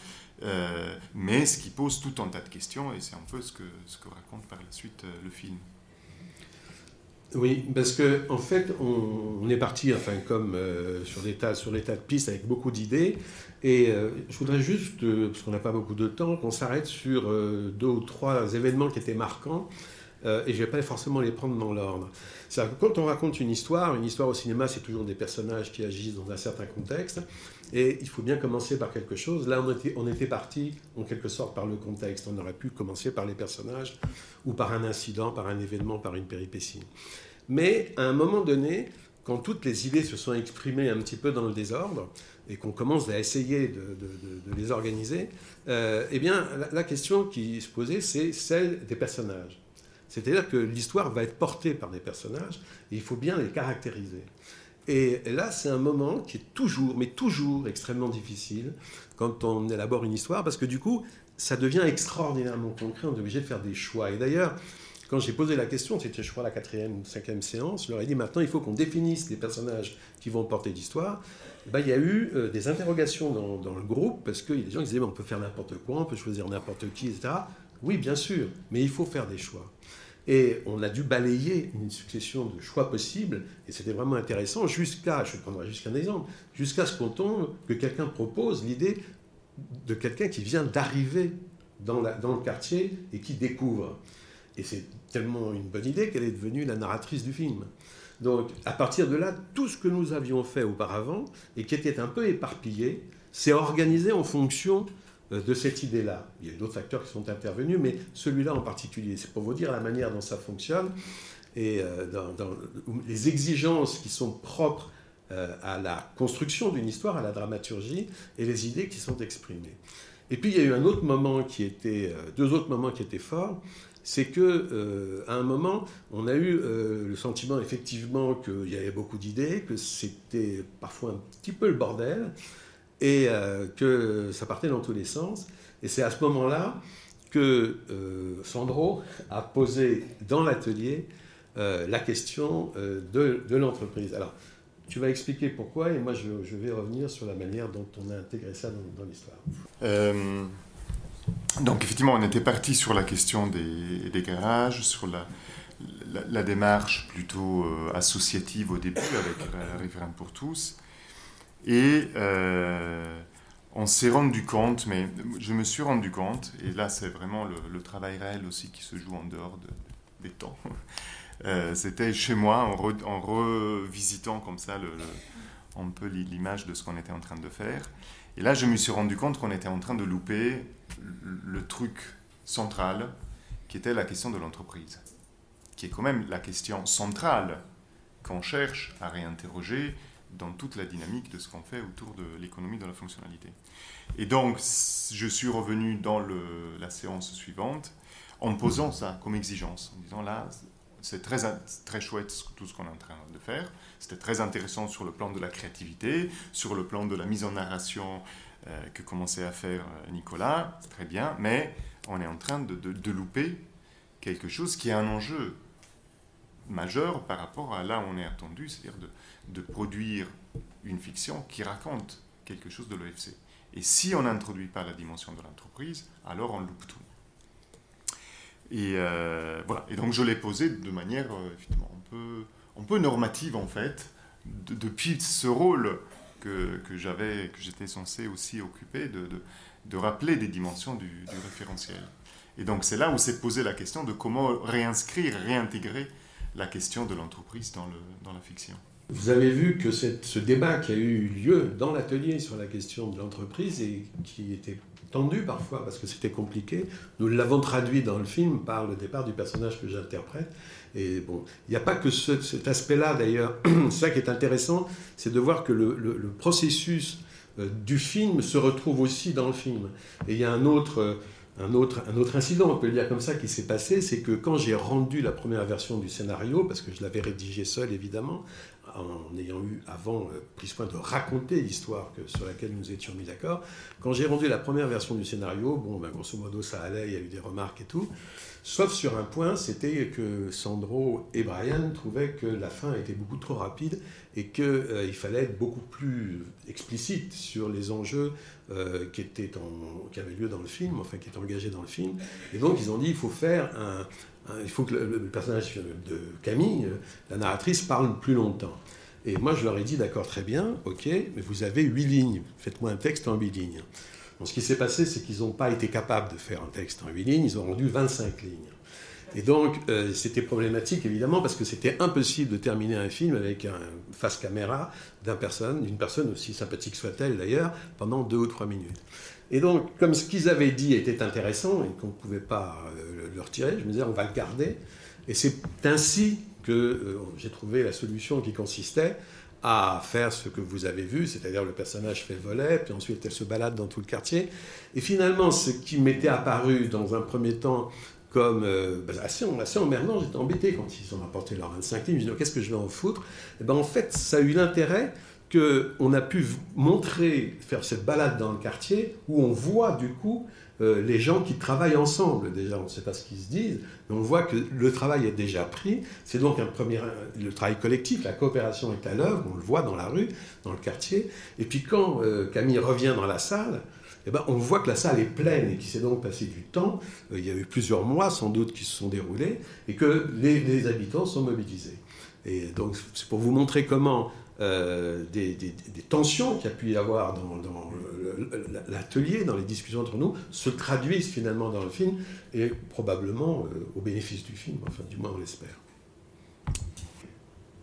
S6: euh, mais ce qui pose tout un tas de questions, et c'est un peu ce que, ce que raconte par la suite le film.
S3: Oui, parce que en fait, on, est parti, enfin, comme tas, sur des tas de pistes avec beaucoup d'idées, et euh, je voudrais juste, euh, parce qu'on n'a pas beaucoup de temps, qu'on s'arrête sur euh, deux ou trois événements qui étaient marquants. et je ne vais pas forcément les prendre dans l'ordre. Quand on raconte une histoire, une histoire au cinéma, c'est toujours des personnages qui agissent dans un certain contexte. Et il faut bien commencer par quelque chose. Là, on était, on était parti en quelque sorte par le contexte. On aurait pu commencer par les personnages ou par un incident, par un événement, par une péripétie. Mais à un moment donné, quand toutes les idées se sont exprimées un petit peu dans le désordre, et qu'on commence à essayer de, les organiser, euh, eh bien, la, question qui se posait, c'est celle des personnages. C'est-à-dire que l'histoire va être portée par des personnages, et il faut bien les caractériser. Et, là, c'est un moment qui est toujours, mais toujours extrêmement difficile quand on élabore une histoire, parce que du coup, ça devient extraordinairement concret, on est obligé de faire des choix. Et d'ailleurs, j'ai posé la question, c'était je crois la quatrième ou cinquième séance, je leur ai dit maintenant il faut qu'on définisse les personnages qui vont porter l'histoire. Bah, il y a eu euh, des interrogations dans, le groupe, parce que y a des gens qui disaient on peut faire n'importe quoi, on peut choisir n'importe qui, etc. Oui, bien sûr, mais il faut faire des choix. Et on a dû balayer une succession de choix possibles, et c'était vraiment intéressant, jusqu'à, je prendrai juste un exemple, jusqu'à ce qu'on tombe, que quelqu'un propose l'idée de quelqu'un qui vient d'arriver dans le quartier et qui découvre. Et c'est tellement une bonne idée qu'elle est devenue la narratrice du film. Donc, à partir de là, tout ce que nous avions fait auparavant, et qui était un peu éparpillé, s'est organisé en fonction euh, de cette idée-là. Il y a d'autres facteurs qui sont intervenus, mais celui-là en particulier, c'est pour vous dire la manière dont ça fonctionne et euh, les exigences qui sont propres euh, à la construction d'une histoire, à la dramaturgie, et les idées qui sont exprimées. Et puis il y a eu un autre moment qui était, deux autres moments qui étaient forts, c'est que euh, à un moment, on a eu euh, le sentiment effectivement qu'il y avait beaucoup d'idées, que c'était parfois un petit peu le bordel, et euh, que ça partait dans tous les sens. Et c'est à ce moment-là que Sandro a posé dans l'atelier la question de, l'entreprise. Alors, tu vas expliquer pourquoi, et moi je, vais revenir sur la manière dont on a intégré ça dans l'histoire.
S6: Donc effectivement, on était parti sur la question des, garages, sur la, démarche plutôt euh, associative au début avec la pour tous. Et euh, on s'est rendu compte, mais je me suis rendu compte, et là c'est vraiment le, travail réel aussi qui se joue en dehors de- des temps. Euh, C'était chez moi en revisitant comme ça le, le- un peu l'image de ce qu'on était en train de faire. Et là, je me suis rendu compte qu'on était en train de louper le, truc central, qui était la question de l'entreprise, qui est quand même la question centrale qu'on cherche à réinterroger dans toute la dynamique de ce qu'on fait autour de l'économie de la fonctionnalité. Et donc, je suis revenu dans la séance suivante en posant ça comme exigence, en disant là, c'est très, très chouette tout ce qu'on est en train de faire. C'était très intéressant sur le plan de la créativité, sur le plan de la mise en narration euh, que commençait à faire euh, Nicolas, très bien, mais on est en train de, louper quelque chose qui est un enjeu majeur par rapport à là où on est attendu, c'est-à-dire de, produire une fiction qui raconte quelque chose de l'OFC. Et si on n'introduit pas la dimension de l'entreprise, alors on loupe tout. Et euh, voilà. Et donc je l'ai posé de manière effectivement un peu, un peu normative en fait, de- depuis ce rôle que, que j'avais, que j'étais censé aussi occuper, de, de, rappeler des dimensions du, du référentiel. Et donc c'est là où s'est posé la question de comment réinscrire, réintégrer la question de l'entreprise dans, le, dans la fiction.
S3: Vous avez vu que cette- ce débat qui a eu lieu dans l'atelier sur la question de l'entreprise et qui était parfois parce que c'était compliqué, nous l'avons traduit dans le film par le départ du personnage que j'interprète. Et bon, il n'y a pas que ce- cet aspect-là d'ailleurs. ça qui est intéressant, c'est de voir que le processus euh, du film se retrouve aussi dans le film. Et il y a un autre, euh, un autre, un autre incident, on peut le dire comme ça, qui s'est passé, c'est que quand j'ai rendu la première version du scénario, parce que je l'avais rédigé seul évidemment, en ayant eu avant euh, pris soin de raconter l'histoire sur laquelle nous étions mis d'accord, quand j'ai rendu la première version du scénario, bon, ben, grosso modo ça allait, il y a eu des remarques et tout, sauf sur un point, c'était que Sandro et Brian trouvaient que la fin était beaucoup trop rapide et qu'il fallait être beaucoup plus explicite sur les enjeux euh, qui, étaient en- qui avaient lieu dans le film, enfin qui étaient engagés dans le film. Et donc ils ont dit il faut faire un- il faut que le, personnage de Camille, euh, la narratrice, parle plus longtemps. Et moi je leur ai dit d'accord très bien, ok, mais vous avez huit lignes, faites-moi un texte en huit lignes. Ce qui s'est passé, c'est qu'ils n'ont pas été capables de faire un texte en huit lignes, ils ont rendu 25 lignes. Et donc, euh, c'était problématique, évidemment, parce que c'était impossible de terminer un film avec un face caméra d'un personne, d'une personne aussi sympathique soit-elle d'ailleurs, pendant deux ou trois minutes. Et donc, comme ce qu'ils avaient dit était intéressant et qu'on ne pouvait pas euh, le retirer, je me disais, on va le garder. Et c'est ainsi que euh, j'ai trouvé la solution qui consistait à faire ce que vous avez vu, c'est-à-dire le personnage fait voler, puis ensuite elle se balade dans tout le quartier. Et finalement, ce qui m'était apparu dans un premier temps comme euh, bah, assez, assez emmerdant, j'étais embêté quand ils ont apporté leurs 25 lignes, je me dis qu'est-ce que je vais en foutre? Et ben, En fait, ça a eu l'intérêt qu'on a pu montrer, faire cette balade dans le quartier, où on voit du coup euh, les gens qui travaillent ensemble. Déjà, on ne sait pas ce qu'ils se disent, mais on voit que le travail est déjà pris. C'est donc un premier, le travail collectif, la coopération est à l'œuvre, on le voit dans la rue, dans le quartier. Et puis quand euh, Camille revient dans la salle, eh ben, on voit que la salle est pleine et qu'il s'est donc passé du temps. Euh, il y a eu plusieurs mois sans doute qui se sont déroulés et que les habitants sont mobilisés. Et donc c'est pour vous montrer comment euh, des, tensions qu'il y a pu y avoir dans, l'atelier, dans les discussions entre nous, se traduisent finalement dans le film et probablement euh, au bénéfice du film, enfin du moins on l'espère.